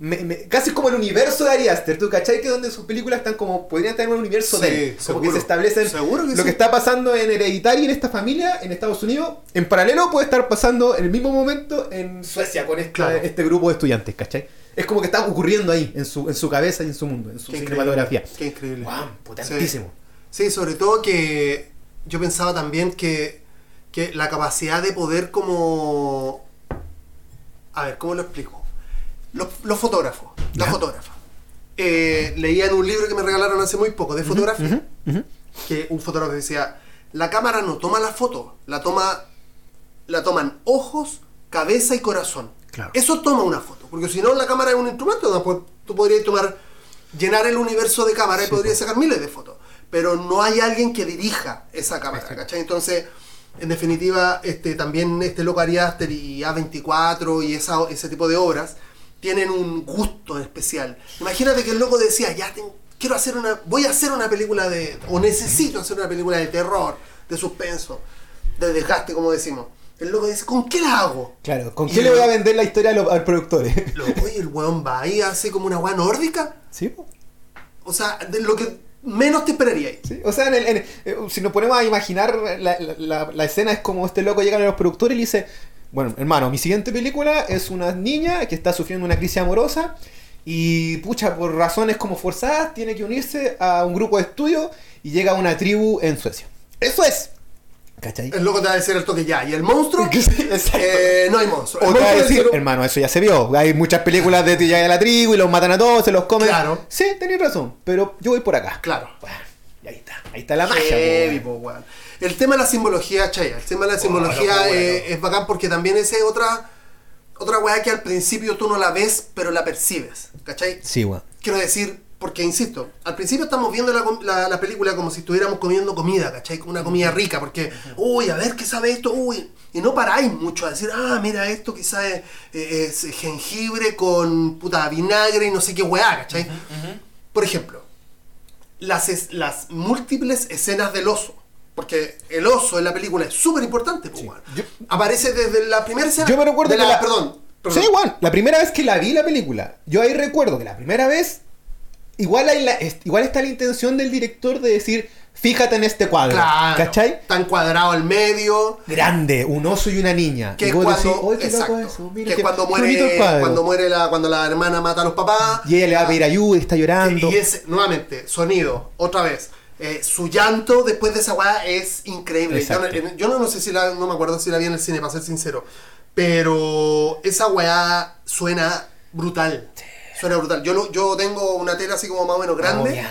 me- me- casi como el universo de Ari Aster, ¿tú cachai? Que donde sus películas están como, podrían tener un universo Sí, de él, como que se establecen Seguro que lo sí. que está pasando en Hereditary en esta familia en Estados Unidos, en paralelo puede estar pasando en el mismo momento en Suecia con esta- Claro. este grupo de estudiantes, ¿cachai? Es como que está ocurriendo ahí, en su, en su cabeza y en su mundo, en su Qué cinematografía. increíble, Qué increíble. ¡Wow! Potentísimo. Sí, sobre todo que yo pensaba también que, que la capacidad de poder como... A ver, ¿cómo lo explico? Los, los fotógrafos, la Ya. fotógrafa. Eh, leía en un libro que me regalaron hace muy poco de fotografía, que un fotógrafo decía, la cámara no toma la foto, la toma la toman ojos, cabeza y corazón. Claro. Eso toma una foto, porque si no la cámara es un instrumento, pues, tú podrías tomar llenar el universo de cámara y podrías pues. sacar miles de fotos, pero no hay alguien que dirija esa cámara, ¿cachai? Entonces, en definitiva, este también este loco Ari Aster y A24 y esa, ese tipo de obras tienen un gusto especial. Imagínate que el loco decía, ya ten- quiero hacer una, voy a hacer una película de, o necesito hacer una película de terror, de suspenso, de desgaste, como decimos. El loco dice, ¿con qué la hago? Claro, ¿con Y qué le voy a vender la historia a los, a los productores? Loco, y el weón va ahí, hace como una weá nórdica. ¿Sí? O sea, de lo que menos te esperaría ahí. Sí, O sea, en el- en- eh, si nos ponemos a imaginar, la, la- la- la escena es como este loco llega a los productores y le dice, bueno, hermano, mi siguiente película es una niña que está sufriendo una crisis amorosa y, pucha, por razones como forzadas, tiene que unirse a un grupo de estudio y llega a una tribu en Suecia. Eso es. ¿Cachai? El loco te va a decir el toque ya. Y el monstruo, eh, no hay monstruo. O El te va a monstruo decir, es el- hermano, eso ya se vio. Hay muchas películas de llega a la tribu y los matan a todos, se los comen. Claro. Sí, tenéis razón, pero yo voy por acá. Claro. Bueno, y ahí está. Ahí está la magia. po, Heavy, weón. po, weón. El tema de la simbología, Chaya. El tema de la simbología loco, eh, bueno. es bacán porque también esa es otra, otra weá que al principio tú no la ves, pero la percibes. ¿Cachai? Sí, weón. Quiero decir, porque insisto, al principio estamos viendo la, la- la película como si estuviéramos comiendo comida, ¿cachai? Como Una comida rica, porque, uy, a ver qué sabe esto, uy. Y no paráis mucho a decir, ah, mira, esto quizás es, es jengibre con puta vinagre y no sé qué weá, ¿cachai? Por ejemplo, las, es- las múltiples escenas del oso. Porque el oso en la película es súper importante, pues. Yo- Aparece desde la primera escena. Yo me recuerdo de que la, la- Perdón. perdón. Sí, igual. La primera vez que la vi la película, yo ahí recuerdo que la primera vez, igual, hay la, igual está la intención del director de decir, fíjate en este cuadro. Claro. ¿Cachai? Tan cuadrado al medio. Grande, un oso y una niña. Que y vos cuando, decís, "Oye, qué loco exacto, eso, mira que es qué- cuando qué bonito el muere, cuadro". cuando muere la, cuando la hermana mata a los papás. Y ella le va a pedir ayuda y está llorando. Y ese, nuevamente, sonido, otra vez. Eh, su llanto después de esa weá es increíble. Yo no, yo no, no sé si la, no me acuerdo si la vi en el cine, para ser sincero. Pero esa weá suena brutal. Suena brutal. Yo, yo tengo una tela así como más o menos grande.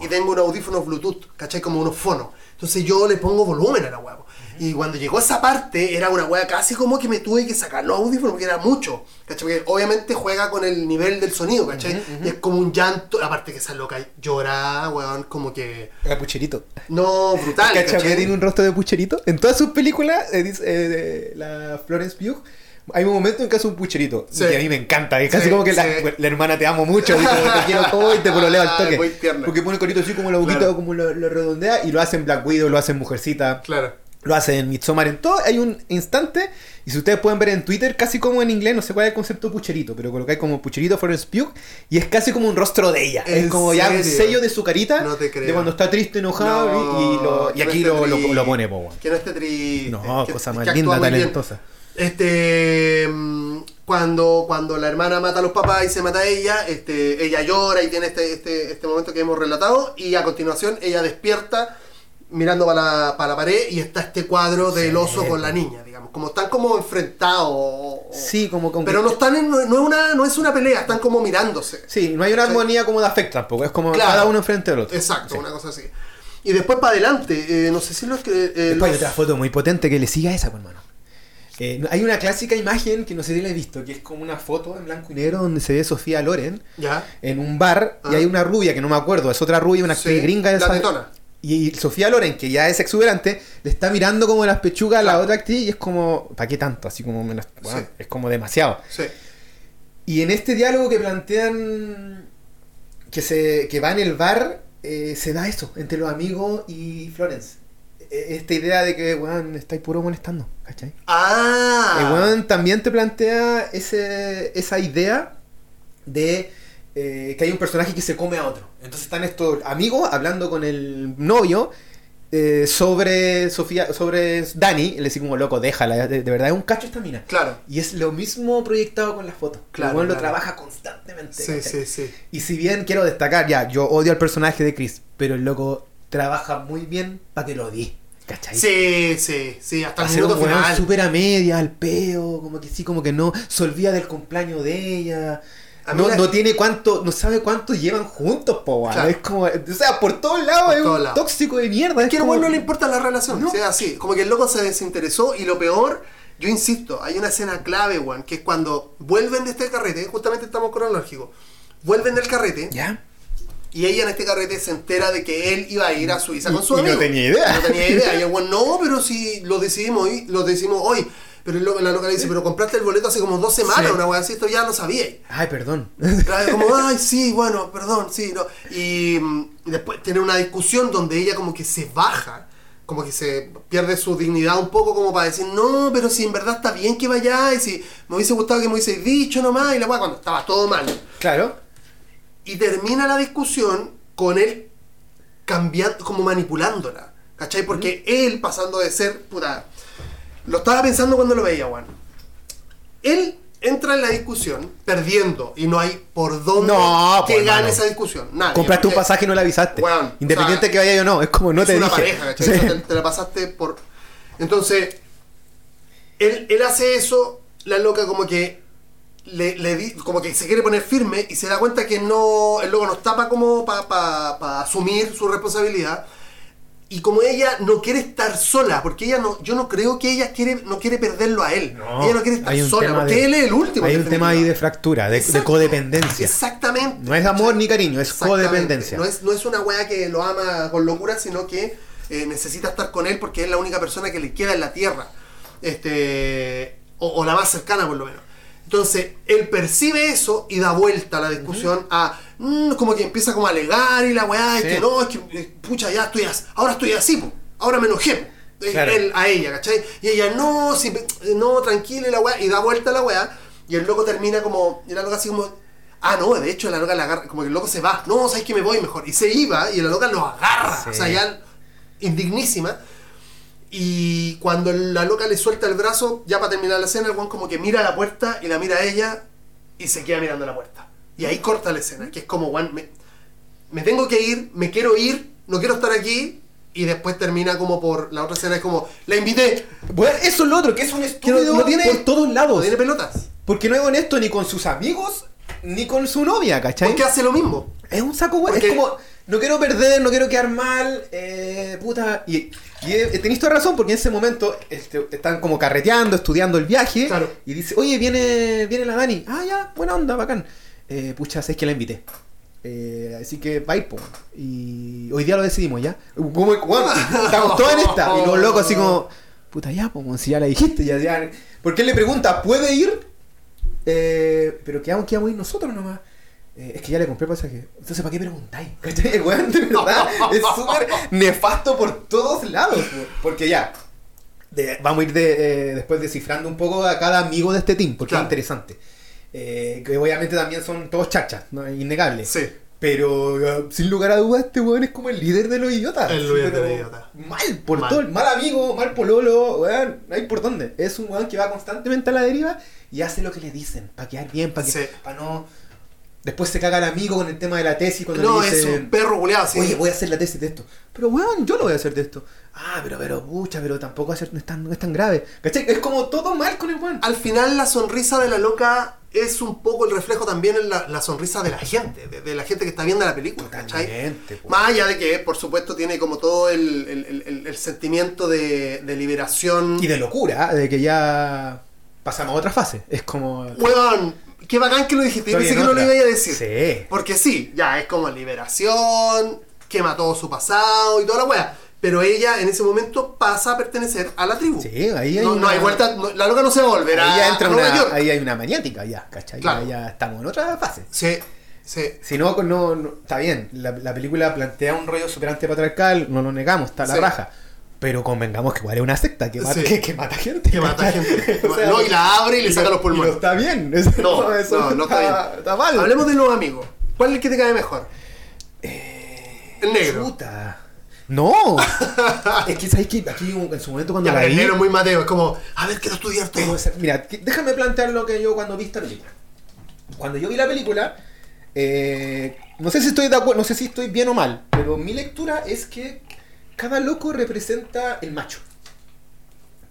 Y tengo unos audífonos Bluetooth, ¿cachai? Como unos fonos. Entonces yo le pongo volumen a la weá. Y cuando llegó esa parte, era una weá casi como que me tuve que sacar los audífonos porque era mucho. ¿Cachai? Porque obviamente juega con el nivel del sonido, ¿cachai? Y es como un llanto. Aparte que esa loca llora, weón, como que. Era pucherito. No, brutal. ¿Cachai? ¿cachai? tiene un rostro de pucherito. En todas sus películas, eh, dice, eh, la Florence Pugh, hay un momento en que hace un pucherito. Sí. Que a mí me encanta. Es casi Sí, como que la, sí. la hermana te amo mucho. Como te quiero todo y te pololeo al toque. Porque pone el corito así como la boquita, Claro. como lo, lo redondea. Y lo hace en Black Widow, lo hace en Mujercita. Claro. Lo hace en Midsommar, en todo. Hay un instante. Y si ustedes pueden ver en Twitter, casi como en inglés, no sé cuál es el concepto pucherito, pero colocáis como pucherito Florence Pugh. Y es casi como un rostro de ella. ¿En Es como ya un sello de su carita. No te creo. De cuando está triste, enojado. No, y, lo- y que no aquí esté lo, lo, pone, po. Que no esté triste. No, que- cosa más linda, bien. talentosa. Este mm, cuando, cuando la hermana mata a los papás y se mata a ella, este, ella llora y tiene este, este, este momento que hemos relatado, y a continuación ella despierta mirando para la, para la pared y está este cuadro del oso con la niña, digamos, como están como enfrentados. o- Sí, como con Pero no están en, no, es una, no es una pelea, están como mirándose. Sí, no hay una Sí. armonía como de afecto tampoco. Es como Claro. cada uno enfrente del otro. Exacto, Sí. una cosa así. Y después para adelante, eh, no sé si los que... eh, Después hay otra foto muy potente que le siga a esa, pues, hermano. Eh, hay una clásica imagen que no sé si la he visto, que es como una foto en blanco y negro donde se ve Sofía Loren Ya. en un bar y Ah. hay una rubia que no me acuerdo, es otra rubia, una actriz Sí, gringa de la esa- tetona. Y Sofía Loren, que ya es exuberante, le está mirando como las pechugas a la otra actriz y es como, ¿para qué tanto? Así como, menos, bueno, Sí. es como demasiado. Sí. Y en este diálogo que plantean que, se, que va en el bar, eh, se da eso, entre los amigos y Florence. E- Esta idea de que, weón, estáis puro molestando, ¿cachai? Ah. El weón también te plantea ese, esa idea de eh, que hay un personaje que se come a otro. Entonces están estos amigos hablando con el novio eh, sobre Sofía, sobre Dani, le dice como loco, déjala, de, de verdad es un cacho esta mina. Claro. Y es lo mismo proyectado con las fotos. Claro, el weón lo claro. trabaja constantemente. Sí, sí, sí. Y si bien quiero destacar, ya, yo odio al personaje de Chris, pero el loco trabaja muy bien para que lo odie. ¿Cachai? Sí, sí, sí, hasta el Hacer minuto final. súper a media, al peo, como que sí, como que no, se olvida del cumpleaños de ella. No, no tiene cuánto, no sabe cuánto llevan juntos, po. Claro. Es como, o sea, por todos lados Por es todos un lados. tóxico de mierda. Es que como- no le importa la relación, No. sea así. Como que el loco se desinteresó y lo peor, yo insisto, hay una escena clave, weón, que es cuando vuelven de este carrete, justamente estamos cronológicos, vuelven del carrete ¿Ya? y ella en este carrete se entera de que él iba a ir a Suiza con su Y no amigo. tenía idea. No tenía idea. Y el weón, no, pero si lo decidimos hoy, lo decimos hoy. Pero el la loca le dice, pero compraste el boleto hace como dos semanas, Sí. una weá así, esto ya lo sabía. Ay, perdón. Como, ay, sí, bueno, perdón, sí, no. Y, mm, y después tiene una discusión donde ella como que se baja, como que se pierde su dignidad un poco como para decir, no, pero si en verdad está bien que vaya y si me hubiese gustado que me hubiese dicho nomás y la weá cuando estaba todo mal. claro. Y termina la discusión con él cambiando, como manipulándola, ¿cachai? Porque él pasando de ser, puta, lo estaba pensando cuando lo veía, Juan. Él entra en la discusión perdiendo y no hay por dónde No, que pues, gane hermano. esa discusión. Nadie, Compraste un pasaje y no le avisaste. Weón, Independiente o sea, que vaya yo no, es como no es te una dije. pareja, ¿cachai? Sí. O sea, te, te la pasaste por... Entonces, él, él hace eso, la loca como que le, le di- como que se quiere poner firme y se da cuenta que no el loco no está para como para asumir su responsabilidad y como ella no quiere estar sola porque ella no yo no creo que ella quiere no quiere perderlo a él No, ella no quiere estar sola porque de- él es el último Hay un tema ahí de fractura, de, codependencia. exactamente No es amor ni cariño, es codependencia. No es, no es una weá que lo ama con locura, sino que eh, necesita estar con él porque es la única persona que le queda en la tierra. Este, o, o la más cercana, por lo menos. Entonces, él percibe eso y da vuelta a la discusión a mm, como que empieza como a alegar y la weá, Sí. es que no, es que, eh, pucha, ya estoy así, ahora estoy así, po, ahora me enojé, po. Claro. él a ella, ¿cachai? Y ella, no, si, no, tranquila y la weá, y da vuelta la weá, y el loco termina como, y la loca así como, ah, no, de hecho la loca la agarra, como que el loco se va, no, sabes que me voy mejor, y se iba, y la loca lo agarra, Sí. o sea, ya indignísima. Y cuando la loca le suelta el brazo, ya para terminar la escena, el weón como que mira a la puerta y la mira a ella y se queda mirando la puerta. Y ahí corta la escena, que es como, weón, me, me tengo que ir, me quiero ir, no quiero estar aquí. Y después termina como por la otra escena, es como, la invité, Bueno, eso es lo otro, que es un estúpido no, no tiene, por todos no lados. tiene pelotas. Porque no es honesto ni con sus amigos, ni con su novia, ¿cachai? Porque hace lo mismo. Es un saco, güey. Porque- Es como, no quiero perder, no quiero quedar mal, eh, puta. Y, y eh, tenéis toda razón, porque en ese momento este, están como carreteando, estudiando el viaje. Claro. Y dice, oye, viene, viene la Dani. Ah, ya, buena onda, bacán. Eh, pucha, sabes que la invité. Eh, así que va a. Y hoy día lo decidimos, ¿ya? Como, bueno, estamos todos en esta. Y los locos así como, puta, ya, pues, si ya la dijiste, ya, ya. Porque él le pregunta, ¿puede ir? Eh, pero quedamos, quedamos ir nosotros nomás. Eh, es que ya le compré pasaje. Entonces, ¿para qué preguntáis? El weón, de verdad, es súper nefasto por todos lados. po. Porque ya, de- vamos a ir de, eh, después descifrando un poco a cada amigo de este team, porque Claro. es interesante. Eh, que obviamente también son todos chachas, ¿no? innegable. Sí. Pero uh, sin lugar a dudas, este weón es como el líder de los idiotas. El líder de los idiotas. Mal, por Mal. todo. Mal amigo, mal pololo, weón. No hay por dónde. Es un weón que va constantemente a la deriva y hace lo que le dicen. Para quedar bien, para que Sí. pa no. Después se caga el amigo con el tema de la tesis cuando No, le es dicen. un perro culeado, sí. Oye, voy a hacer la tesis de esto. Pero weón, yo lo voy a hacer de esto. Ah, pero, pero, pucha, pero tampoco no, es tan, no es tan grave. ¿Cachai? Es como todo mal con el weón. al final la sonrisa de la loca es un poco el reflejo también en la, la sonrisa de la gente, de, de la gente que está viendo la película, ¿cachai? Más allá de que, por supuesto, tiene como todo el, el- el- el- sentimiento de, de liberación. Y de locura, de que ya pasamos a otra fase. Es como. Weón, qué bacán que lo dijiste. Yo pensé en que no lo iba a decir. Sí. Porque sí, ya es como liberación, quema todo su pasado y toda la wea. Pero ella en ese momento pasa a pertenecer a la tribu. Sí, ahí hay no, no una- hay vuelta, no- la loca no se va a volver Ahí a entra Nueva una, York. ahí hay una maniática ya, ¿cachai? Claro. Ya, estamos en otra fase. Sí, sí. Si no, no, no- está bien, la, la película plantea un rollo super antipatriarcal, no lo negamos, está a la Sí. raja. Pero convengamos que igual es una secta que mata, Sí. que, que mata gente. Que mata gente. O sea, no, y la abre y le saca lo- los pulmones. lo está bien. Eso, No, eso no, no está bien. Está mal. Hablemos de los amigos. ¿Cuál es el que te cae mejor? Eh, el negro. Puta. No. es que sabes que aquí en su momento cuando Ya, la vi, muy Mateo. Es como, a ver, quiero estudiar todo. Mira, que- déjame plantear lo que yo cuando vi esta película. Cuando yo vi la película, eh, no sé si estoy de acuerdo, no sé si estoy bien o mal, pero mi lectura es que cada loco representa el macho.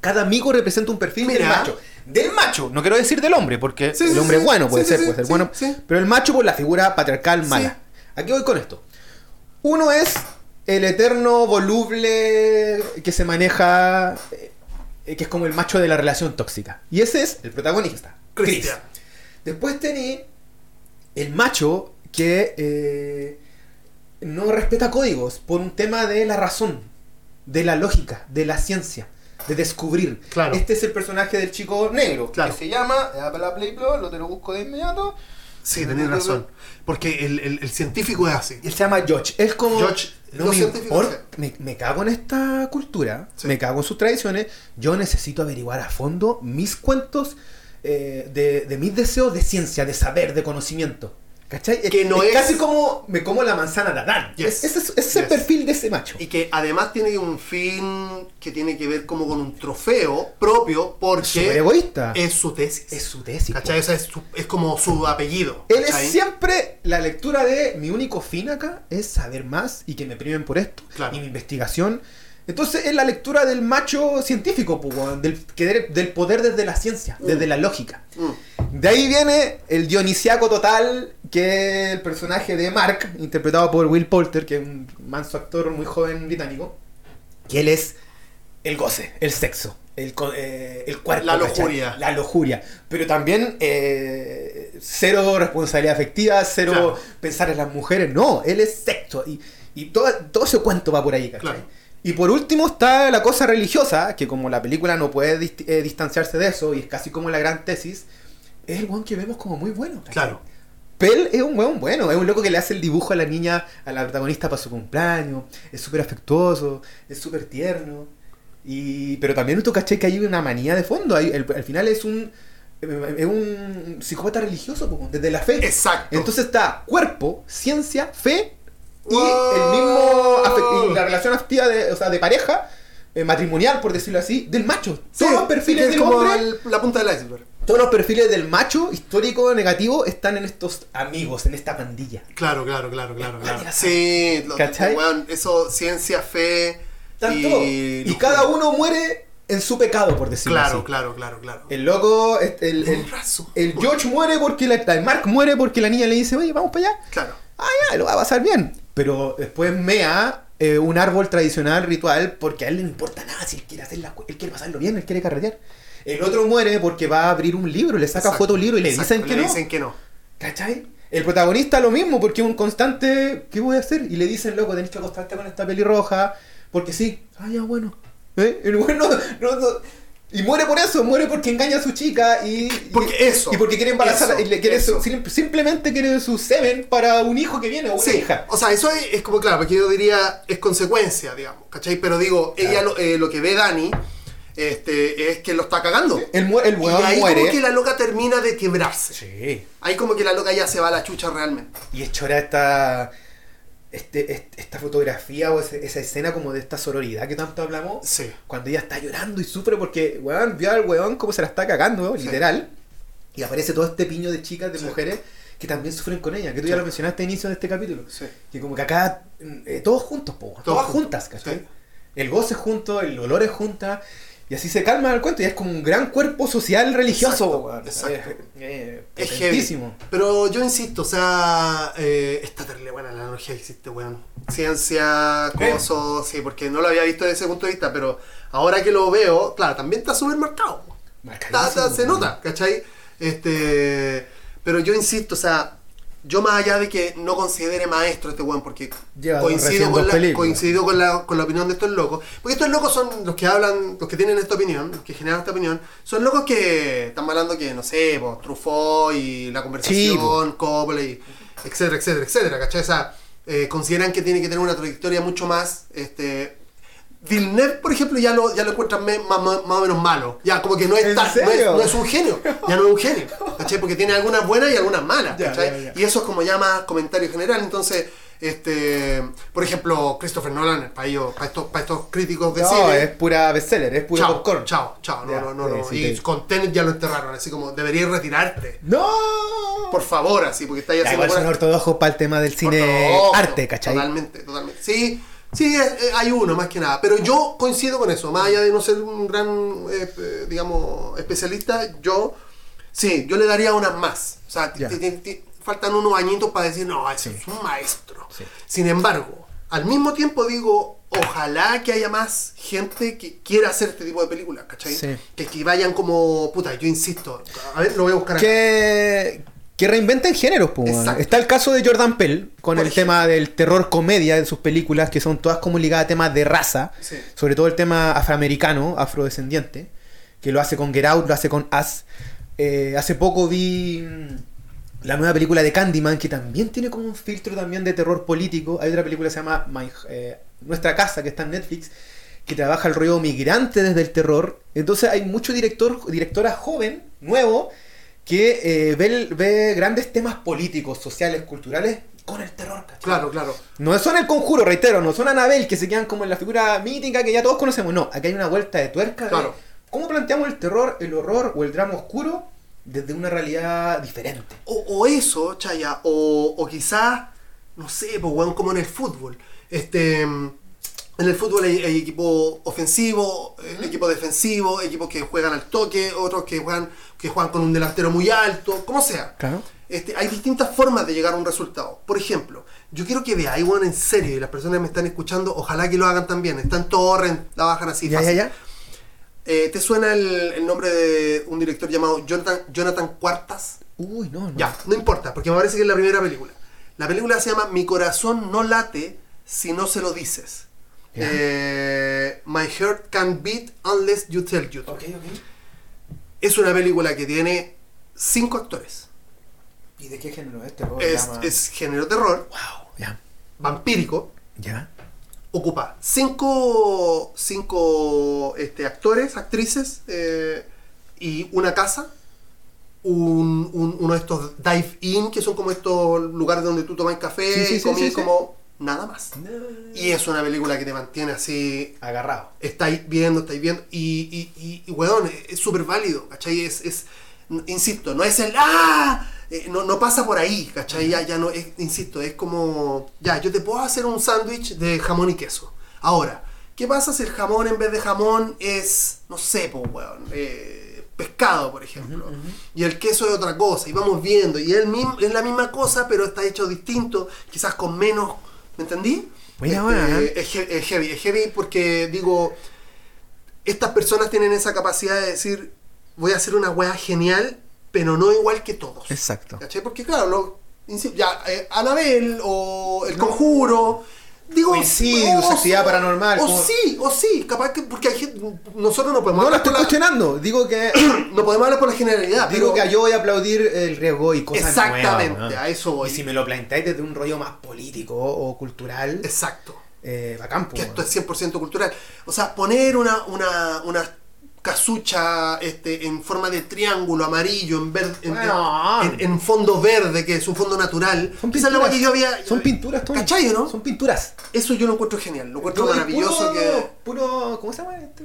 Cada amigo representa un perfil del Mira. macho. Del macho, no quiero decir del hombre, porque Sí, el sí, hombre sí. es bueno, puede Sí, ser, sí, puede ser sí, bueno, sí. pero el macho por la figura patriarcal mala. ¿A qué voy con esto? Uno es el eterno voluble que se maneja, eh, que es como el macho de la relación tóxica. Y ese es el protagonista, Chris. Después tení el macho que eh, no respeta códigos por un tema de la razón, de la lógica, de la ciencia, de descubrir. Claro. Este es el personaje del chico negro, Claro. que se llama, eh, la Play Plus, lo te lo busco de inmediato. Sí, tenés razón. Porque el, el- el científico es así. Él se llama George. Es como. George, no me, me, me cago en esta cultura, Sí. me cago en sus tradiciones. Yo necesito averiguar a fondo mis cuentos eh, de, de mis deseos de ciencia, de saber, de conocimiento. ¿Cachai? Que no es- casi como me como la manzana de Adán. Yes. Ese es, ese es el Yes. perfil de ese macho. Y que además tiene un fin que tiene que ver como con un trofeo propio porque egoísta. es su tesis. Es su tesis. ¿Cachai? O sea, es, su- es como su apellido. Él es siempre la lectura de mi único fin acá es saber más y que me primen por esto Claro. y mi investigación. Entonces es la lectura del macho científico, weón, del, que- del poder desde la ciencia, Mm. desde la lógica. Mm. De ahí viene el dionisiaco total, que es el personaje de Mark, interpretado por Will Poulter, que es un manso actor muy joven británico, que él es el goce, el sexo, el, eh, el cuerpo. La ¿cachai? lujuria. La lujuria. Pero también eh, cero responsabilidad afectiva, cero Claro. pensar en las mujeres. No, él es sexo. Y, y todo, todo ese cuento va por ahí, ¿cachai? Claro. Y por último está la cosa religiosa, que como la película no puede dist- eh, distanciarse de eso, y es casi como la gran tesis, es el one que vemos como muy bueno. ¿cachai? Claro. Pell es un weón bueno, es un loco que le hace el dibujo a la niña, a la protagonista para su cumpleaños, es súper afectuoso, es súper tierno. Y, pero también tú caché que hay una manía de fondo, hay- el- al final es un es un psicópata religioso, desde la fe. Exacto. Entonces está cuerpo, ciencia, fe y Wow. el mismo y la relación afectiva de, o sea, de pareja, eh, matrimonial, por decirlo así, del macho. Sí, Todos los perfiles del como hombre el- la punta del iceberg. todos los perfiles del macho histórico negativo están en estos amigos, en esta pandilla. Claro, claro, claro, claro. claro. Sí, lo- eso, ciencia, fe. Y. Y cada uno muere en su pecado, por decirlo Claro, así. claro, claro, claro. El loco, este, el, el, razón. el George muere porque la, el Mark muere porque la niña le dice, oye, vamos para allá. Claro. Ah, ya, lo va a pasar bien. Pero después mea eh, un árbol tradicional, ritual, porque a él no le importa nada si él quiere hacer la, él quiere pasarlo bien, él quiere carretear. El otro muere porque va a abrir un libro, le saca Exacto, foto un libro y le exacto, dicen que le no. dicen que no. ¿Cachai? El protagonista lo mismo, porque es un constante, ¿qué voy a hacer? Y le dicen, loco, tenés que acostarte con esta pelirroja, porque sí. Ah, ya, bueno. ¿Eh? El bueno, no, no- y muere por eso, muere porque engaña a su chica y... Porque y- eso, Y porque quiere embarazar, eso, y le quiere eso. su- sim- simplemente quiere su semen para un hijo que viene o una Sí, hija. o sea, eso es, es como, claro, porque yo diría, es consecuencia, digamos, ¿cachai? Pero digo, ella lo, eh, lo que ve Dani este, es que lo está cagando. El, mu- el y ahí muere. como que la loca termina de quebrarse. Sí. Ahí como que la loca ya se va a la chucha realmente. Y es chora esta... Este, este- esta fotografía o ese- esa escena como de esta sororidad que tanto hablamos. Sí. Cuando ella está llorando y sufre porque, weón, vio al weón como se la está cagando, Sí. literal. Y aparece todo este piño de chicas, de Sí. mujeres, que también sufren con ella, que tú ya lo mencionaste al inicio de este capítulo. Que como que acá, eh, todos juntos, po, Todos todas juntos, juntas. El goce junto, el olor es junta, y así se calma el cuento, y es como un gran cuerpo social religioso, Exacto, eh, Es. Pero yo insisto, o sea, eh, está terrible buena la analogía que hiciste, weón. Ciencia, coso, sí, porque no lo había visto desde ese punto de vista, pero ahora que lo veo, claro, también está súper marcado. Se nota, ¿cachai? Este, pero yo insisto, o sea, yo más allá de que no considere maestro este weón, porque Lleva coincido con, la, coincido con la, con la opinión de estos locos, porque estos locos son los que hablan, los que tienen esta opinión, los que generan esta opinión, son locos que están hablando que, no sé, pues, Truffaut y la conversación, Coppola y etcétera, etcétera, etcétera, ¿cachai? O sea, eh, consideran que tiene que tener una trayectoria mucho más, este... Villeneuve, por ejemplo, ya lo, ya lo encuentran más, más- más o menos malo. Ya, como que no es, ¿En tan- no es, serio? no es un genio. Ya no es un genio. ¿Cachai? Porque tiene algunas buenas y algunas malas. Ya, ¿cachai? ya, ya. Y eso es como ya más comentario general. Entonces, este por ejemplo, Christopher Nolan, para, ellos, para, estos, para estos críticos de No, cine. es pura bestseller, es puro chao, popcorn. chao, chao. No, no, no. no. sí, y sí. con Tenet ya lo enterraron. Así como, deberías retirarte. ¡No! Por favor, así, porque está Ya, haciendo igual son ortodoxos para el tema del cine arte, ¿cachai? Totalmente, totalmente. Sí, sí, eh, eh, hay uno más que nada. Pero yo coincido con eso. Más allá de no ser un gran, eh, digamos, especialista, yo, sí, yo le daría unas más. O sea, faltan unos añitos para decir, no, ese es un maestro. Sí. Sin embargo, al mismo tiempo digo, ojalá que haya más gente que quiera hacer este tipo de películas, ¿cachai? Sí. Que, que vayan como, puta, yo insisto, a ver, lo voy a buscar que, que reinventen géneros. Exacto. Está el caso de Jordan Pell con Por el tema del terror comedia de sus películas, que son todas como ligadas a temas de raza, Sí. sobre todo el tema afroamericano, afrodescendiente, que lo hace con Get Out, lo hace con Us. Eh, hace poco vi mm, la nueva película de Candyman, que también tiene como un filtro también de terror político. Hay otra película que se llama My- eh, Nuestra Casa, que está en Netflix, que trabaja el rollo migrante desde el terror. Entonces hay mucho director, directora joven, nuevo, que eh, ve, grandes temas políticos, sociales, culturales con el terror. ¿cachai? Claro, claro. No son el conjuro, reitero, no son Anabel que se quedan como en la figura mítica que ya todos conocemos. No, aquí hay una vuelta de tuerca. de Claro. ¿Cómo planteamos el terror, el horror o el drama oscuro desde una realidad diferente? O, o eso, Chaya, o, o quizás, no sé, pues, como en el fútbol. Este, mm, en el fútbol hay, hay equipo ofensivo, eh, equipo defensivo, equipos que juegan al toque, otros que juegan, que juegan con un delantero muy alto, como sea. Claro. Este, hay distintas formas de llegar a un resultado. Por ejemplo, yo quiero que veáis, weón, en serio, y las personas que me están escuchando, ojalá que lo hagan también. Está en Torrent, la bajan así. ya, ya, fácil. ya. Eh, ¿Te suena el, el nombre de un director llamado Jonathan, Jonathan Cuartas? Uy, no, no. Ya, no importa, porque me parece que es la primera película. La película se llama Mi corazón no late si no se lo dices. Eh, My heart can't beat unless you tell you. to. Ok, ok. Es una película que tiene cinco actores. ¿Y de qué género es terror? Es, género terror, Wow, ya. vampírico. Ya. Ocupa cinco, cinco este, actores, actrices eh, y una casa. Un, un- uno de estos dive-in, que son como estos lugares donde tú tomas café Sí, sí, y comís sí. como nada más. Y es una película que te mantiene así Agarrado. estáis viendo, estáis viendo, y, y, y, y, weón, es súper válido, ¿cachai? Es, es, insisto, no es el ¡ah! Eh, no, no pasa por ahí, ¿cachai? Ya, ya no, es, insisto, es como, ya, yo te puedo hacer un sándwich de jamón y queso. Ahora, ¿qué pasa si el jamón en vez de jamón es, no sé, po, weón, eh, pescado, por ejemplo? Y el queso es otra cosa, y vamos viendo, y el mismo, es la misma cosa, pero está hecho distinto, quizás con menos, ¿me entendí? Buena, Este, ¿eh? es, es heavy, es heavy porque digo, estas personas tienen esa capacidad de decir, voy a hacer una weá genial, pero no igual que todos. Exacto. ¿Cachai? Porque claro, lo, ya, eh, Anabel o El Conjuro, digo, O Insidious, Actividad Paranormal, O como- sí, o sí, capaz que, porque hay gente, nosotros no podemos No lo estoy la- cuestionando. Digo que no podemos hablar por la generalidad, digo pero que yo voy a aplaudir el riesgo y cosas Exactamente, nuevas, ¿no? a eso voy. Y si me lo planteáis desde un rollo más político o cultural, exacto. eh, bacán, po, que esto es 100% cultural. O sea, poner una, una, una casucha este, en forma de triángulo amarillo en, ver- en, Bueno. en- en fondo verde, que es un fondo natural. Son pinturas, weá que yo había. son pinturas, Tony. ¿Cachai, o no? Son pinturas. Eso yo lo encuentro genial, lo encuentro Puro- maravilloso puro, que. puro- ¿Cómo se llama este?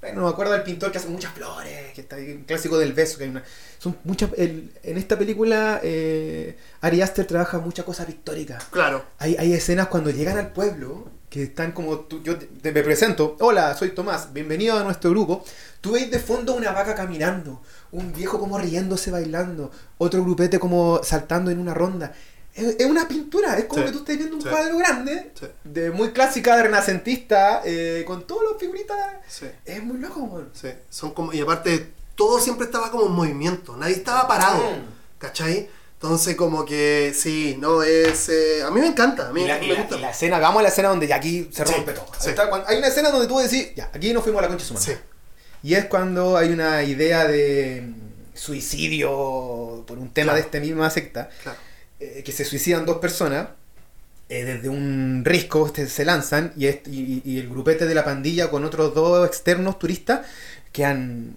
Bueno, no me acuerdo del pintor que hace muchas flores, que está ahí, un clásico del beso, que hay una... Son muchas... el- en esta película, eh, Ari Aster trabaja muchas cosas pictóricas. Claro. Hay, hay escenas cuando llegan al pueblo que están como tú, yo te, te- me presento, hola, soy Tomás, bienvenido a nuestro grupo. Tú veis de fondo una vaca caminando, un viejo como riéndose bailando, otro grupete como saltando en una ronda. Es, es una pintura, es como Sí, que tú estés viendo un sí. cuadro grande, Sí. de muy clásica, de renacentista, eh, con todas las figuritas. Es muy loco, weón. Sí, son como, y aparte, todo siempre estaba como en movimiento, nadie estaba parado, Mm. ¿cachai? Entonces, como que sí, no es. eh, a mí me encanta, a mí Y la, me y la- gusta. y la escena, vamos a la escena donde ya aquí se Sí, rompe todo. sí. Está cuando- hay una escena donde tú decís, ya, aquí nos fuimos a la concha de su madre. Sí, Y es cuando hay una idea de mm, suicidio por un tema Claro. de esta misma secta, claro. eh, que se suicidan dos personas, eh, desde un risco este, se lanzan y, est- y, y el grupete de la pandilla con otros dos externos turistas que han...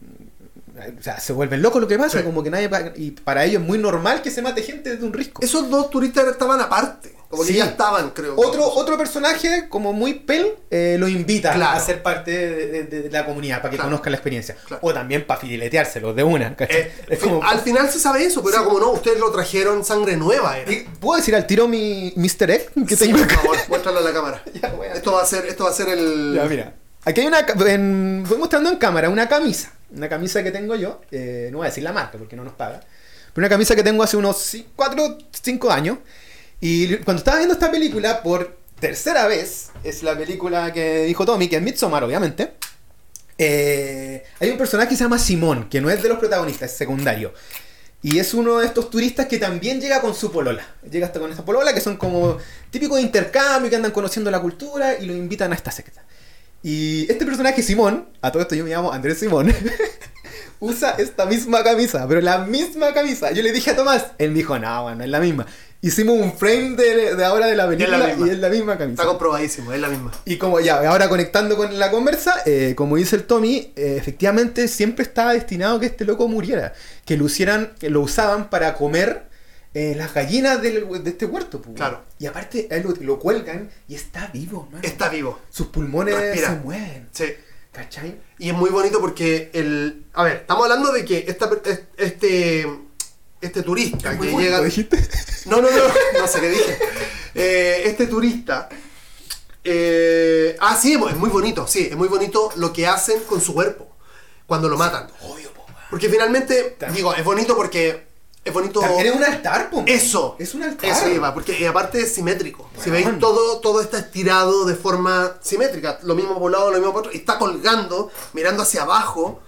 O sea, se vuelven locos lo que pasa, Sí. como que nadie... pa- Y para ellos es muy normal que se mate gente desde un risco. Esos dos turistas estaban aparte, como que Sí. ya estaban, creo. Otro, otro personaje, como muy pel, eh, lo invita Claro. a ser parte de, de- de- de la comunidad, para que Claro. conozcan la experiencia. Claro. O también para fileteárselos de una. Eh, es fi- como, Al final se sabe eso, pero era como no, ustedes lo trajeron sangre nueva. Era. ¿Puedo decir al tiro mi Mr. Egg que tengo por favor, muéstralo a la cámara. Ya, Esto va a ser, esto va a ser el. Ya, mira. Aquí hay una. En, voy mostrando en cámara una camisa. Una camisa que tengo yo. eh, no voy a decir la marca porque no nos paga. Pero una camisa que tengo hace unos 4 5 años. Y cuando estaba viendo esta película por tercera vez, es la película que dijo Tommy, que es Midsommar, obviamente. eh, hay un personaje que se llama Simón, que no es de los protagonistas, es secundario. Y es uno de estos turistas que también llega con su polola. Llega hasta con esta polola, que son como típicos de intercambio, que andan conociendo la cultura y lo invitan a esta secta. Y este personaje, Simón, a todo esto yo me llamo Andrés Simón, usa esta misma camisa, pero la misma camisa. Yo le dije a Tomás, él me dijo, no, bueno, es la misma. Hicimos un frame de, de ahora de la película y es la misma camisa. Está comprobadísimo, es la misma. Y como ya, ahora conectando con la conversa, eh, como dice el Tommy, eh, efectivamente siempre estaba destinado que este loco muriera. Que lo, hicieran, que lo usaban para comer eh, las gallinas del- de este huerto. pues, Claro. Y aparte, a él lo, lo cuelgan y está vivo, mano. Está vivo. Sus pulmones Respira. se mueven. Sí. ¿Cachai? Y es muy bonito porque el. A ver, estamos hablando de que esta, este. Este turista que bonito, llega. dijiste. No, no, no, no sé qué dije. Eh, este turista. eh, ah, sí, es muy bonito, sí, es muy bonito lo que hacen con su cuerpo cuando lo matan. Obvio, po. Porque finalmente, También. digo, es bonito porque es bonito. También es un altar, man. Eso. Es un altar. Eso iba, porque y aparte es simétrico. Si veis todo, todo está estirado de forma simétrica. Lo mismo por un lado, lo mismo por otro. Y está colgando, mirando hacia abajo.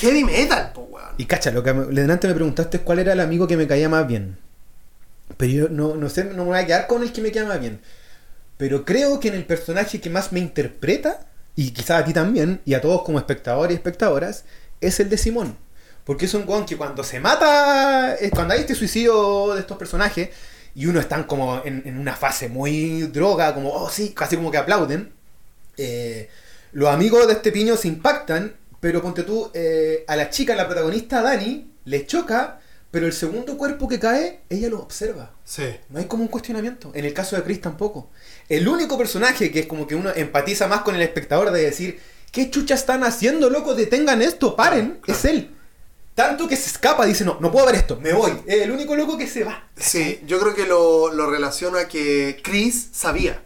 Heavy metal, po, weón. Y cacha, lo que me- delante me preguntaste cuál era el amigo que me caía más bien. Pero yo no, no sé, no me voy a quedar con el que me cae más bien. Pero creo que en el personaje que más me interpreta, y quizás a ti también, y a todos como espectadores y espectadoras, es el de Simón. Porque es un weón que cuando se mata, cuando hay este suicidio de estos personajes, y uno están como en, en una fase muy droga, como, oh sí, casi como que aplauden, eh, los amigos de este piño se impactan, pero ponte tú, eh, a la chica, la protagonista Dani, le choca, pero el segundo cuerpo que cae, ella lo observa. Sí. No hay como un cuestionamiento. En el caso de Chris tampoco. El único personaje que es como que uno empatiza más con el espectador de decir, ¿qué chucha están haciendo, loco? Detengan esto, paren, Claro, es él. Tanto que se escapa, dice, no, no puedo ver esto, me voy. Es el único loco que se va. Sí, yo creo que lo, lo relaciona que Chris sabía.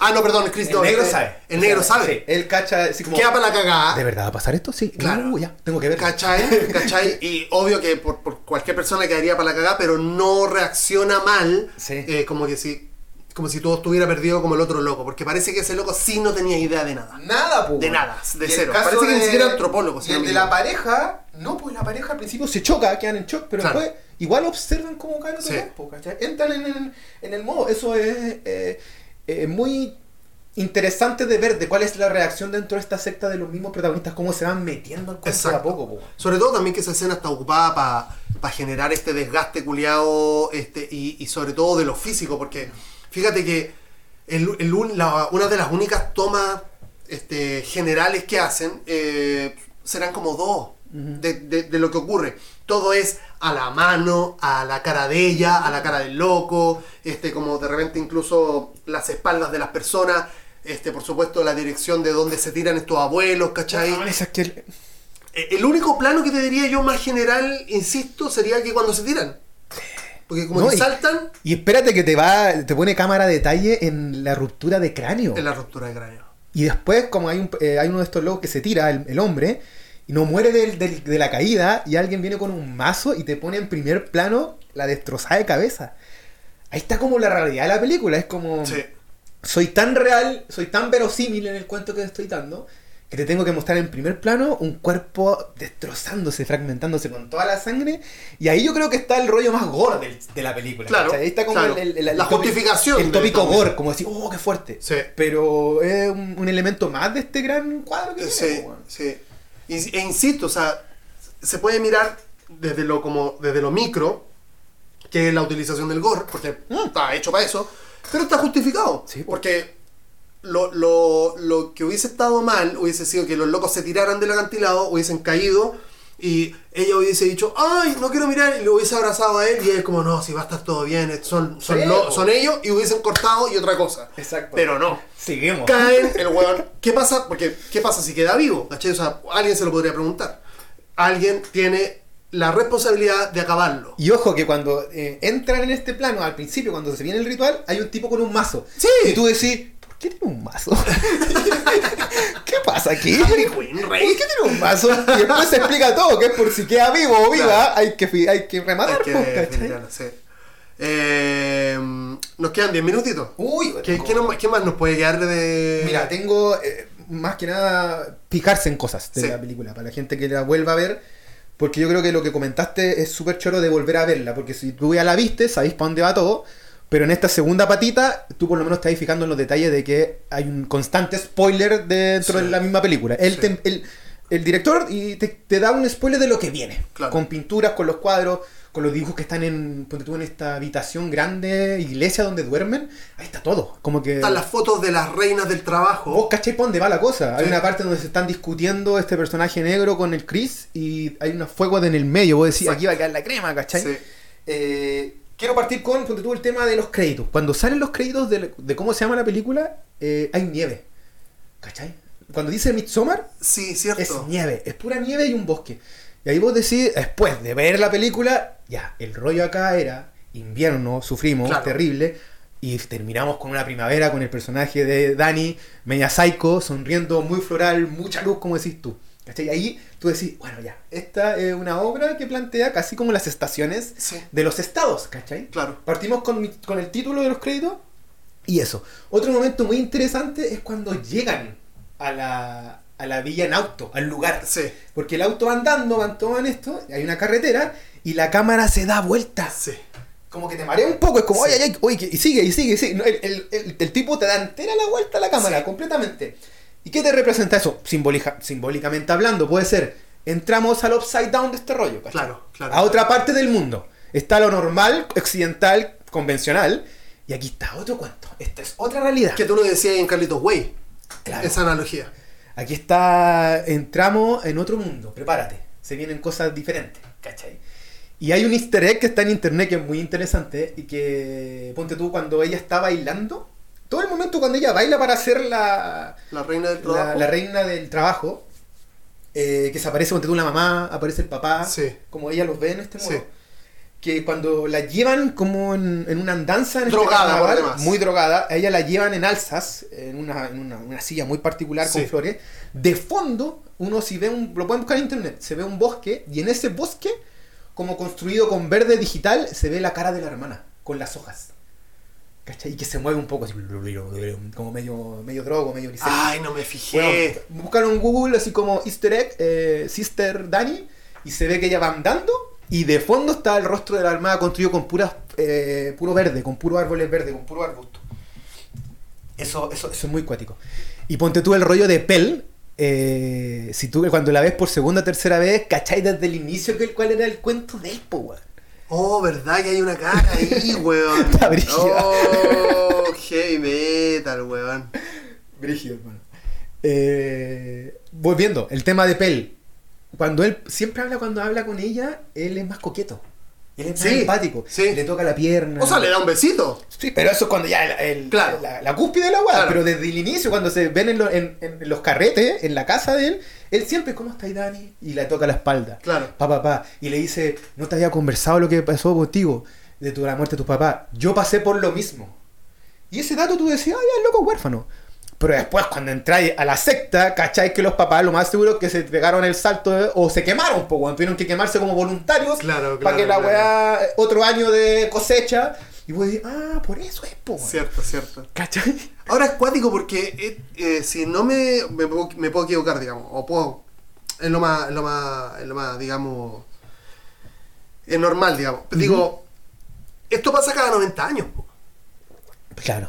Ah, no, perdón, Chris El no. negro eh, sabe. El negro sabe. Sí, él cacha, así como... Queda para la cagada. ¿De verdad va a pasar esto? Sí. Claro. Uh, ya, tengo que ver. ¿Cachai? ¿Cachai? Y obvio que por, por cualquier persona quedaría para la cagada, pero no reacciona mal. Sí. eh, como que si. Como si todo estuviera perdido como el otro loco. Porque parece que ese loco sí no tenía idea de nada. Nada, pues. De nada, de cero. Parece que ni siquiera antropólogo, si Y no me de la equivoco. pareja, no, pues la pareja al principio se choca, quedan en shock, pero Claro. después igual observan cómo caen otro Sí. tiempo, ¿cachai? Entran en el, en el modo. Eso es eh, eh, muy interesante de ver de cuál es la reacción dentro de esta secta de los mismos protagonistas, cómo se van metiendo al cuerpo de a poco, po. Sobre todo también que esa escena está ocupada para generar este desgaste culiado este, y, y sobre todo de lo físico, porque fíjate que el- el la- una de las únicas tomas este, generales que hacen eh, serán como dos de, de- de lo que ocurre. Todo es a la mano, a la cara de ella, a la cara del loco, este, como de repente incluso las espaldas de las personas. Este, por supuesto, la dirección de donde se tiran estos abuelos, ¿cachai? Esa es que- Eh, El único plano que te diría yo más general, insisto, sería que cuando se tiran. Porque como No, saltan Y espérate que te va, te pone cámara de detalle en la ruptura de cráneo. en la ruptura de cráneo. Y después, como hay, un, eh, hay uno de estos locos que se tira, el, el hombre, y no muere del- del- de la caída, y alguien viene con un mazo y te pone en primer plano la destrozada de cabeza. Ahí está como la realidad de la película, es como... Sí. Soy tan real, soy tan verosímil en el cuento que te estoy dando, que te tengo que mostrar en primer plano un cuerpo destrozándose, fragmentándose con toda la sangre, y ahí yo creo que está el rollo más gore del- de la película. Claro, ¿cachai? Ahí está como claro. el, el- el- el La tópico- justificación El de tópico gore, como decir, oh, qué fuerte. Sí. Pero es un, un elemento más de este gran cuadro que Eh, tiene, Sí, E insisto, o sea, se puede mirar desde lo como desde lo micro, que es la utilización del gore, porque está hecho para eso, pero está justificado. Mm. Sí, po. porque lo, lo, lo que hubiese estado mal hubiese sido que los locos se tiraran del acantilado, hubiesen caído y ella hubiese dicho, ay, no quiero mirar, y lo hubiese abrazado a él y él como, no, si va a estar todo bien, son, son, Sí, ellos y hubiesen cortado y otra cosa. Exacto. Pero no Seguimos. caen, el weón. ¿Qué pasa? Porque, ¿qué pasa si queda vivo? ¿Cachai? O sea, alguien se lo podría preguntar. Alguien tiene la responsabilidad de acabarlo. Y ojo que cuando eh, entran en este plano, al principio, cuando se viene el ritual, hay un tipo con un mazo. Sí. Y tú decís, ¿por qué tiene un mazo? ¿Qué pasa aquí? Harley Quinn, ¿Por rey. qué tiene un mazo? Y después se explica todo, que es por si queda vivo o viva, Claro. hay, que, fi- hay que rematar, Hay que pues, ¿cachai? definitivamente, sí. Eh, nos quedan 10 minutitos. Uy, ¿Qué, qué nos- qué más nos puede quedar de.? Mira, tengo eh, más que nada picarse en cosas de Sí. la película, para la gente que la vuelva a ver, porque yo creo que lo que comentaste es súper choro de volver a verla, porque si tú ya la viste, sabéis para dónde va todo, pero en esta segunda patita, tú por lo menos estás fijando en los detalles de que hay un constante spoiler dentro Sí. de la misma película. Sí. tem- el, el director y te, te da un spoiler de lo que viene, Claro. con pinturas, con los cuadros, con los dibujos que están en, ponte tú, en esta habitación grande, iglesia donde duermen, ahí está todo, como que... Están las fotos de las reinas del trabajo. Vos cachai por dónde va la cosa. Hay una parte donde se están discutiendo este personaje negro con el Chris y hay una fuego en el medio. Vos decís, Exacto. aquí va a quedar la crema, ¿cachai? Sí. Eh, quiero partir con, ponte tú, el tema de los créditos. Cuando salen los créditos de, de cómo se llama la película, eh, hay nieve. ¿Cachai? Cuando dice Midsommar, Sí, cierto. es nieve. Es pura nieve y un bosque. Y ahí vos decís, después de ver la película, ya, el rollo acá era invierno, sufrimos, Claro. terrible. Y terminamos con una primavera con el personaje de Dani, media psycho, sonriendo, muy floral, mucha luz, como decís tú. ¿Cachai? Y ahí tú decís, bueno, ya, esta es una obra que plantea casi como las estaciones Sí. de los estados, ¿cachai? Claro. Partimos con, con el título de los créditos y eso. Otro momento muy interesante es cuando llegan a la, a la villa en auto, al lugar. Sí. Porque el auto va andando, van todo en esto, hay una carretera y la cámara se da vuelta. Sí. Como que te marea un poco, es como, Sí. oye, oye, oye, y sigue, y sigue, y sigue. El, el- el- el tipo te da entera la vuelta a la cámara, completamente. ¿Y qué te representa eso? Simbólica, simbólicamente hablando, puede ser entramos al upside down de este rollo, ¿cachai? Claro, claro. A otra parte del mundo. Está lo normal, occidental, convencional, y aquí está otro cuento. Esta es otra realidad. Que tú lo decías en Carlitos Way. Claro. Esa analogía. Aquí está, entramos en otro mundo, prepárate, se vienen cosas diferentes, ¿cachai? Y hay un easter egg que está en internet que es muy interesante y que, ponte tú, cuando ella está bailando, todo el momento cuando ella baila para hacer la, La reina del trabajo. la reina del trabajo, eh, que se aparece, tú, la mamá, aparece el papá, Sí. como ella los ve en este modo. Sí. Que cuando la llevan como en, en una andanza en este Drogada, carnaval, demás. muy drogada, a ella la llevan en alzas, en una, en una, una silla muy particular Sí. con flores. De fondo, uno si ve un, lo pueden buscar en internet, se ve un bosque y en ese bosque, como construido con verde digital, se ve la cara de la hermana, con las hojas. ¿Cachai? Y que se mueve un poco, así, como medio, medio drogo, medio grisel. Ay, no me fijé. Bueno, buscaron en Google así como Easter egg, eh, Sister Dani, y se ve que ella va andando y de fondo está el rostro de la armada construido con puras, eh, puro verde, con puro árboles verdes, con puro arbusto. Eso, eso, eso es muy cuático. Y ponte tú el rollo de Pel. eh, si tú cuando la ves por segunda o tercera vez, ¿cachai desde el inicio que, cuál era el cuento de él, po, weón? Oh, ¿verdad que hay una cara ahí, weón? Está. Oh, heavy metal, weón. Brígido, hermano. Eh, volviendo, el tema de Pel. Cuando él siempre habla, cuando habla con ella, él es más coqueto. Él es Sí, empático. sí. Le toca la pierna. O sea, le da un besito. Sí, pero eso es cuando ya el, el- Claro. la, la cúspide de la weá. Claro. Pero desde el inicio, cuando se ven en, lo- en- en los carretes, en la casa de él, él siempre, ¿cómo está Dani? Y le toca la espalda. Claro. Pa, pa, pa. Y le dice, no te había conversado lo que pasó contigo, de tu, la muerte de tu papá. Yo pasé por lo mismo. Y ese dato tú decías, ay, el loco huérfano. Pero después, cuando entráis a la secta, ¿cacháis que los papás lo más seguro es que se pegaron el salto de- o se quemaron un poco? Tuvieron que quemarse como voluntarios Claro, para que la claro. weá, otro año de cosecha. Y vos decís, ah, por eso es, po. weón". Cierto, cierto. ¿Cachai? Ahora es cuático porque eh, eh, si no me, me, puedo, me puedo equivocar, digamos, o puedo. Es lo más, es lo más, es lo más, digamos. Es normal, digamos. Digo, esto pasa cada 90 años. po. Claro.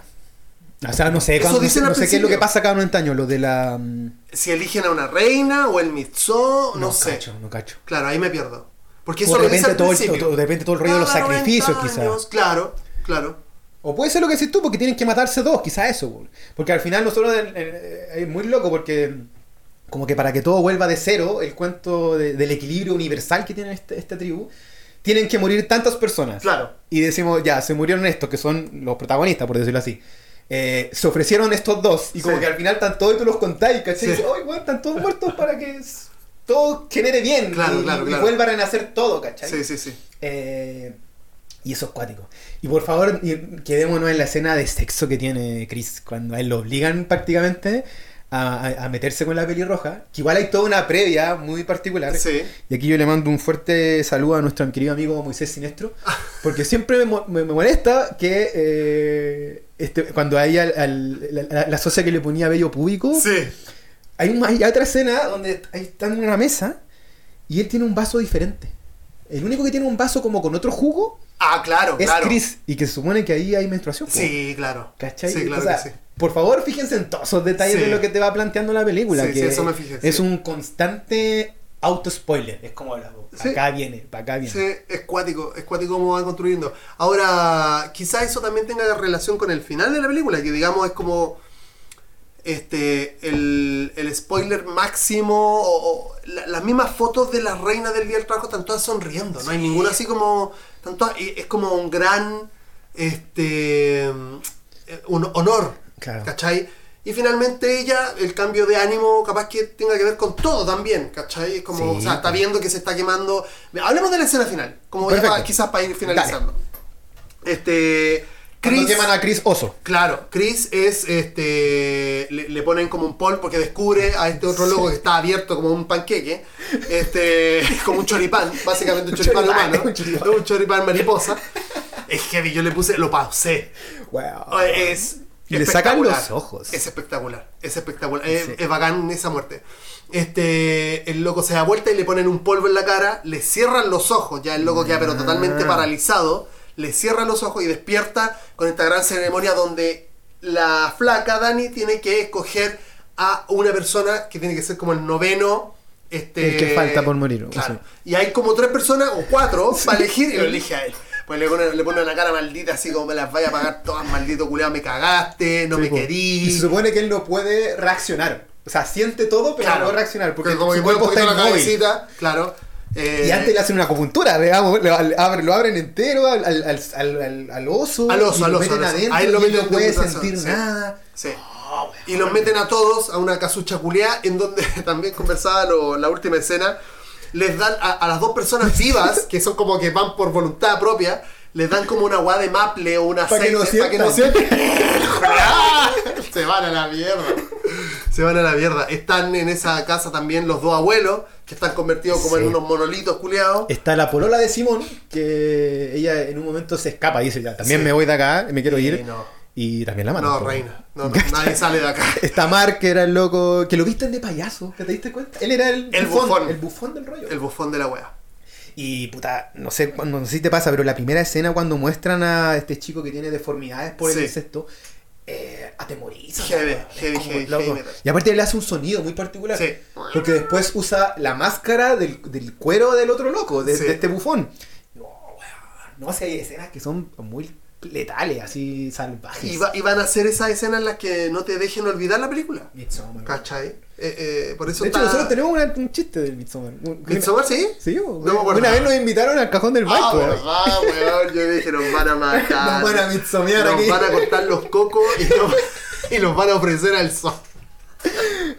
O sea, no sé, cuando- no sé, no qué es lo que pasa cada 90 años, lo de la... mm, Si eligen a una reina o el Mitzó, no, sé. cacho, no cacho. Claro, ahí me pierdo. Porque O eso lo dice al todo el- o depende todo el rollo de los Cada 90 sacrificios, quizás. Claro, claro. O puede ser lo que decís tú, porque tienen que matarse dos, quizás eso. Porque al final nosotros eh, eh, es muy loco porque como que para que todo vuelva de cero, el cuento de- del equilibrio universal que tiene este- esta tribu, tienen que morir tantas personas. Claro. Y decimos, ya, se murieron estos, que son los protagonistas, por decirlo así. Eh, se ofrecieron estos dos, y como Sí. que al final están todos y tú los contáis, ¿cachai? Sí. Y dices, "Ay, güey, están todos muertos para que todo genere bien Claro, y, claro, y vuelvan a renacer todo, ¿cachai? Sí, sí, sí. Eh, y eso es cuático. Y por favor, quedémonos en la escena de sexo que tiene Chris, cuando a él lo obligan prácticamente a, meterse con la pelirroja, que igual hay toda una previa muy particular. Sí. Y aquí yo le mando un fuerte saludo a nuestro querido amigo Moisés Sinestro, porque siempre me, mo- me- me molesta que eh, este, cuando hay al- al- la, socia que le ponía vello público, Sí. hay, un- hay otra escena donde están en una mesa y él tiene un vaso diferente. El único que tiene un vaso como con otro jugo Ah, claro, es claro. Chris. Y que se supone que ahí hay menstruación. Sí, claro. ¿Cachai? Sí, claro O sea, que sí. Por favor, fíjense en todos esos detalles Sí. de lo que te va planteando la película. Sí, que sí, eso me fijé, Es un constante auto-spoiler. Es como la acá viene, para acá viene. Sí, es cuático, es cuático cómo van construyendo. Ahora, quizás eso también tenga relación con el final de la película, que digamos es como este el, el spoiler máximo o, o la- las mismas fotos de las reinas del día del trabajo están todas sonriendo, no hay ninguna así como están todas- es como un gran este un honor, Claro. ¿cachai? Y finalmente ella, el cambio de ánimo, capaz que tenga que ver con todo también, ¿cachai? Como, Sí, o sea, está pues. viendo que se está quemando. Hablemos de la escena final, como ya quizás para ir finalizando. Este. Cuando Chris. queman a Chris Oso. Claro, Chris es este. Le, le ponen como un pol porque descubre a este otro loco que está abierto como un panqueque. Este. como un choripán, básicamente un Un choripán, choripán, humano. un choripán. Un choripán mariposa. Es heavy, yo le puse, lo pausé. Wow. Es. Y le sacan los ojos. Es espectacular, es espectacular. Es, Sí. es bacán esa muerte. Este, el loco se da vuelta y le ponen un polvo en la cara, le cierran los ojos, ya el loco queda pero totalmente Ah. paralizado, le cierran los ojos y despierta con esta gran ceremonia donde la flaca Dani tiene que escoger a una persona que tiene que ser como el noveno Este, El que falta por morir, Claro. Y hay como tres personas o cuatro para elegir y lo elige a él. Pues le pone, le pone una cara maldita así como me las vaya a pagar todas, maldito culiado, me cagaste, no Sí, me po. querí. Y se supone que él no puede reaccionar. O sea, siente todo, pero no puede reaccionar. Porque como su cuerpo está la cabecita, claro. Eh, Y antes le hacen una acupuntura, digamos, le- le abren- lo abren entero al, al, al, al- oso. Al oso, y al lo oso, meten adentro Ahí lo y meten no puede sentir sí. nada. Sí. Y los meten a todos a una casucha culiá en donde también conversaba lo- la última escena. Les dan a, a las dos personas vivas, que son como que van por voluntad propia, les dan como una agua de maple o una que no aceite para que no sientan. sientan. Se van a la mierda. Se van a la mierda. Están en esa casa también los dos abuelos, que están convertidos como Sí. en unos monolitos culiados. Está la polola de Simón, que ella en un momento se escapa y dice, ya, también Sí. me voy de acá, me quiero Sí, ir. no. Y también la matan. No, reina. No, no, nadie sale de acá. Está Mark, que era el loco, que lo viste de payaso, ¿que te diste cuenta? Él era el, El bufón. El bufón del rollo. El bufón de la wea. Y puta, no sé cuándo, no sé si te pasa, pero la primera escena cuando muestran a este chico que tiene deformidades por Sí. el incesto, eh, atemoriza. Heavy, heavy, heavy. Y aparte le hace un sonido muy particular. Sí. Porque después usa la máscara del, del cuero del otro loco, de, Sí. de este bufón. No, weón. No sé, hay escenas que son muy letales, así salvajes. Y, va- y van a hacer esas escenas en las que no te dejen olvidar la película. Midsommar. ¿Cachai? Eh, eh, por eso De hecho, está- nosotros tenemos una- un chiste del Midsommar. ¿Midsommar sí? Sí, No me acuerdo. una vez nos invitaron al cajón del Ah, banco. verdad, weón. Yo dije, nos van a matar. Nos van a midsomear Nos aquí. van a cortar los cocos y nos, y van a ofrecer al sol.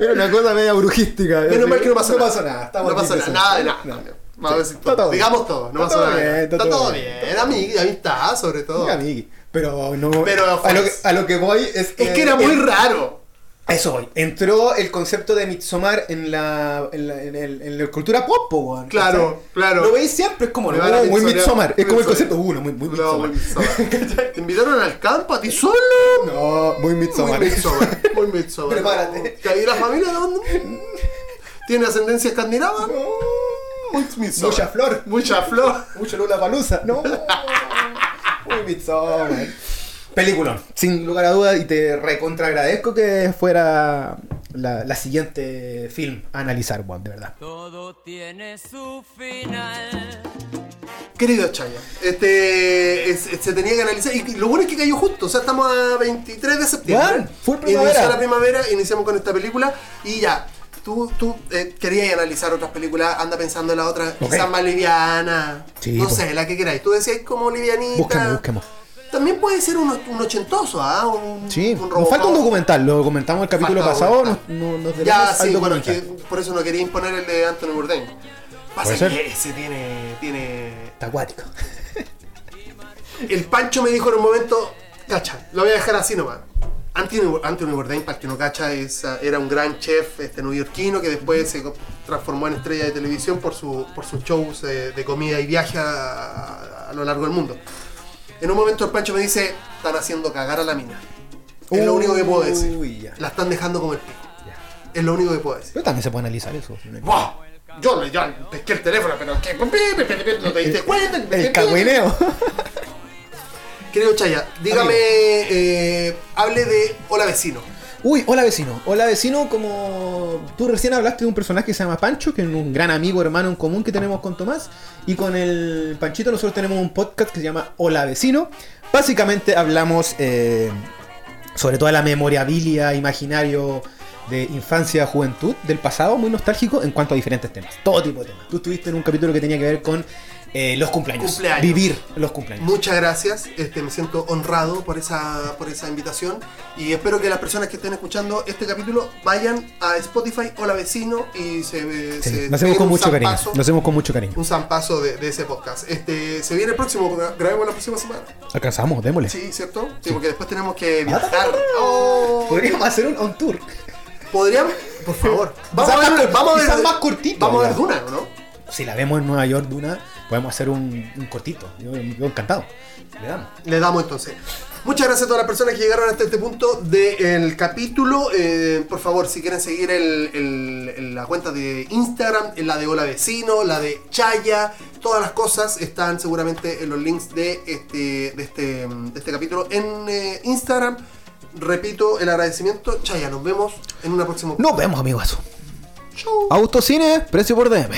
Era una cosa media brujística. Menos mal que no pasó no nada. pasó nada. Estamos no pasó nada, nada de presentes. nada. No. Vamos a decir Está todo. bien. Digamos todo, no Está todo bien, está, está todo todo bien. bien. Amig- amistad, sobre todo. Amigui. Pero no. Pero a, lo que, fue- a lo que voy es que. Es que era muy el- raro. Eso voy. Entró el concepto de Midsommar en la, en la, en el- en la cultura pop, po, weón. Claro, claro. Lo veis siempre, es como, no, muy midsomear. Midsommar. Es como el concepto, uno, muy, muy No, muy Midsommar. ¿Te invitaron al campo a ti solo? No, muy Midsommar. Muy Midsommar. Muy Midsommar. Prepárate. ¿Que ahí la familia de dónde? ¿Tiene ascendencia escandinava? Muy Midsommar. Mucha flor. Mucha flor. Mucho Lula Palusa. No. Muy Midsommar. Película, sin lugar a dudas, y te recontra agradezco que fuera la, la siguiente film a analizar, Juan, de verdad. Todo tiene su final. Querido Chaya, este es- se tenía que analizar y lo bueno es que cayó justo, o sea, estamos a 23 de septiembre. Bueno, full primavera. Inició la primavera, iniciamos con esta película y ya. Tú, tú eh, querías analizar otras películas, anda pensando en la otra, Ok. quizás más liviana, Sí, no pues. sé, la que queráis. Tú decías como livianita. Busquemos, busquemos. También puede ser un, un ochentoso, ¿ah? Un, Sí, un nos falta un documental, lo comentamos el capítulo Falta pasado, nos, nos, Ya, sí, bueno, que por eso no quería imponer el de Anthony Bourdain. Pasa Puede ser. que ese tiene, tiene Está acuático. El Pancho me dijo en un momento, cacha, lo voy a dejar así nomás. Anthony, Bourdain, para el que no cacha, es, era un gran chef este, neoyorquino que después se transformó en estrella de televisión por, su, por sus shows de comida y viaje a, a lo largo del mundo. En un momento el Pancho me dice, están haciendo cagar a la mina. Es lo único que puedo decir. Uy, ya. La están dejando como el pico. Es lo único que puedo decir. Pero también se puede analizar eso. ¡Buah! Yo le ya pesqué el teléfono, pero ¿qué? ¿No te diste cuenta? El cagüineo. Querido Chaya, dígame, eh, hable de Hola Vecino. Uy, hola vecino. Hola vecino, como tú recién hablaste de un personaje que se llama Pancho, que es un gran amigo, hermano en común que tenemos con Tomás. Y con el Panchito nosotros tenemos un podcast que se llama Hola vecino. Básicamente hablamos eh, sobre toda la memorabilia, imaginario de infancia, juventud, del pasado, muy nostálgico en cuanto a diferentes temas. Todo tipo de temas. Tú estuviste en un capítulo que tenía que ver con eh, los cumpleaños. Cumpleaños. Vivir los cumpleaños. Muchas gracias, este, me siento honrado por esa, por esa invitación y espero que las personas que estén escuchando este capítulo vayan a Spotify Hola Vecino y se, Sí, se lo hacemos con mucho cariño. zampazo- hacemos con mucho cariño. Un zampazo de, de ese podcast. Este, se viene el próximo, grabemos la próxima semana. Alcanzamos, démosle. Sí, ¿cierto? Sí, porque después tenemos que viajar. Oh. Podríamos hacer un on tour. ¿Podrían? Por favor. Vamos a ver, vamos a ver, más cortito, Vamos a ver. Duna, ¿o no? Si la vemos en Nueva York, Duna, podemos hacer un, un cortito. Yo, yo encantado. Le damos. Le damos entonces. Muchas gracias a todas las personas que llegaron hasta este punto del capítulo. Eh, por favor, si quieren seguir el- el- el- la cuenta de Instagram, la de Hola Vecino, la de Chaya, todas las cosas están seguramente en los links de este, de este, de este capítulo en eh, Instagram. Repito el agradecimiento. Chaya, nos vemos en una próxima. Nos vemos, amigos. Autocine, precio por DM.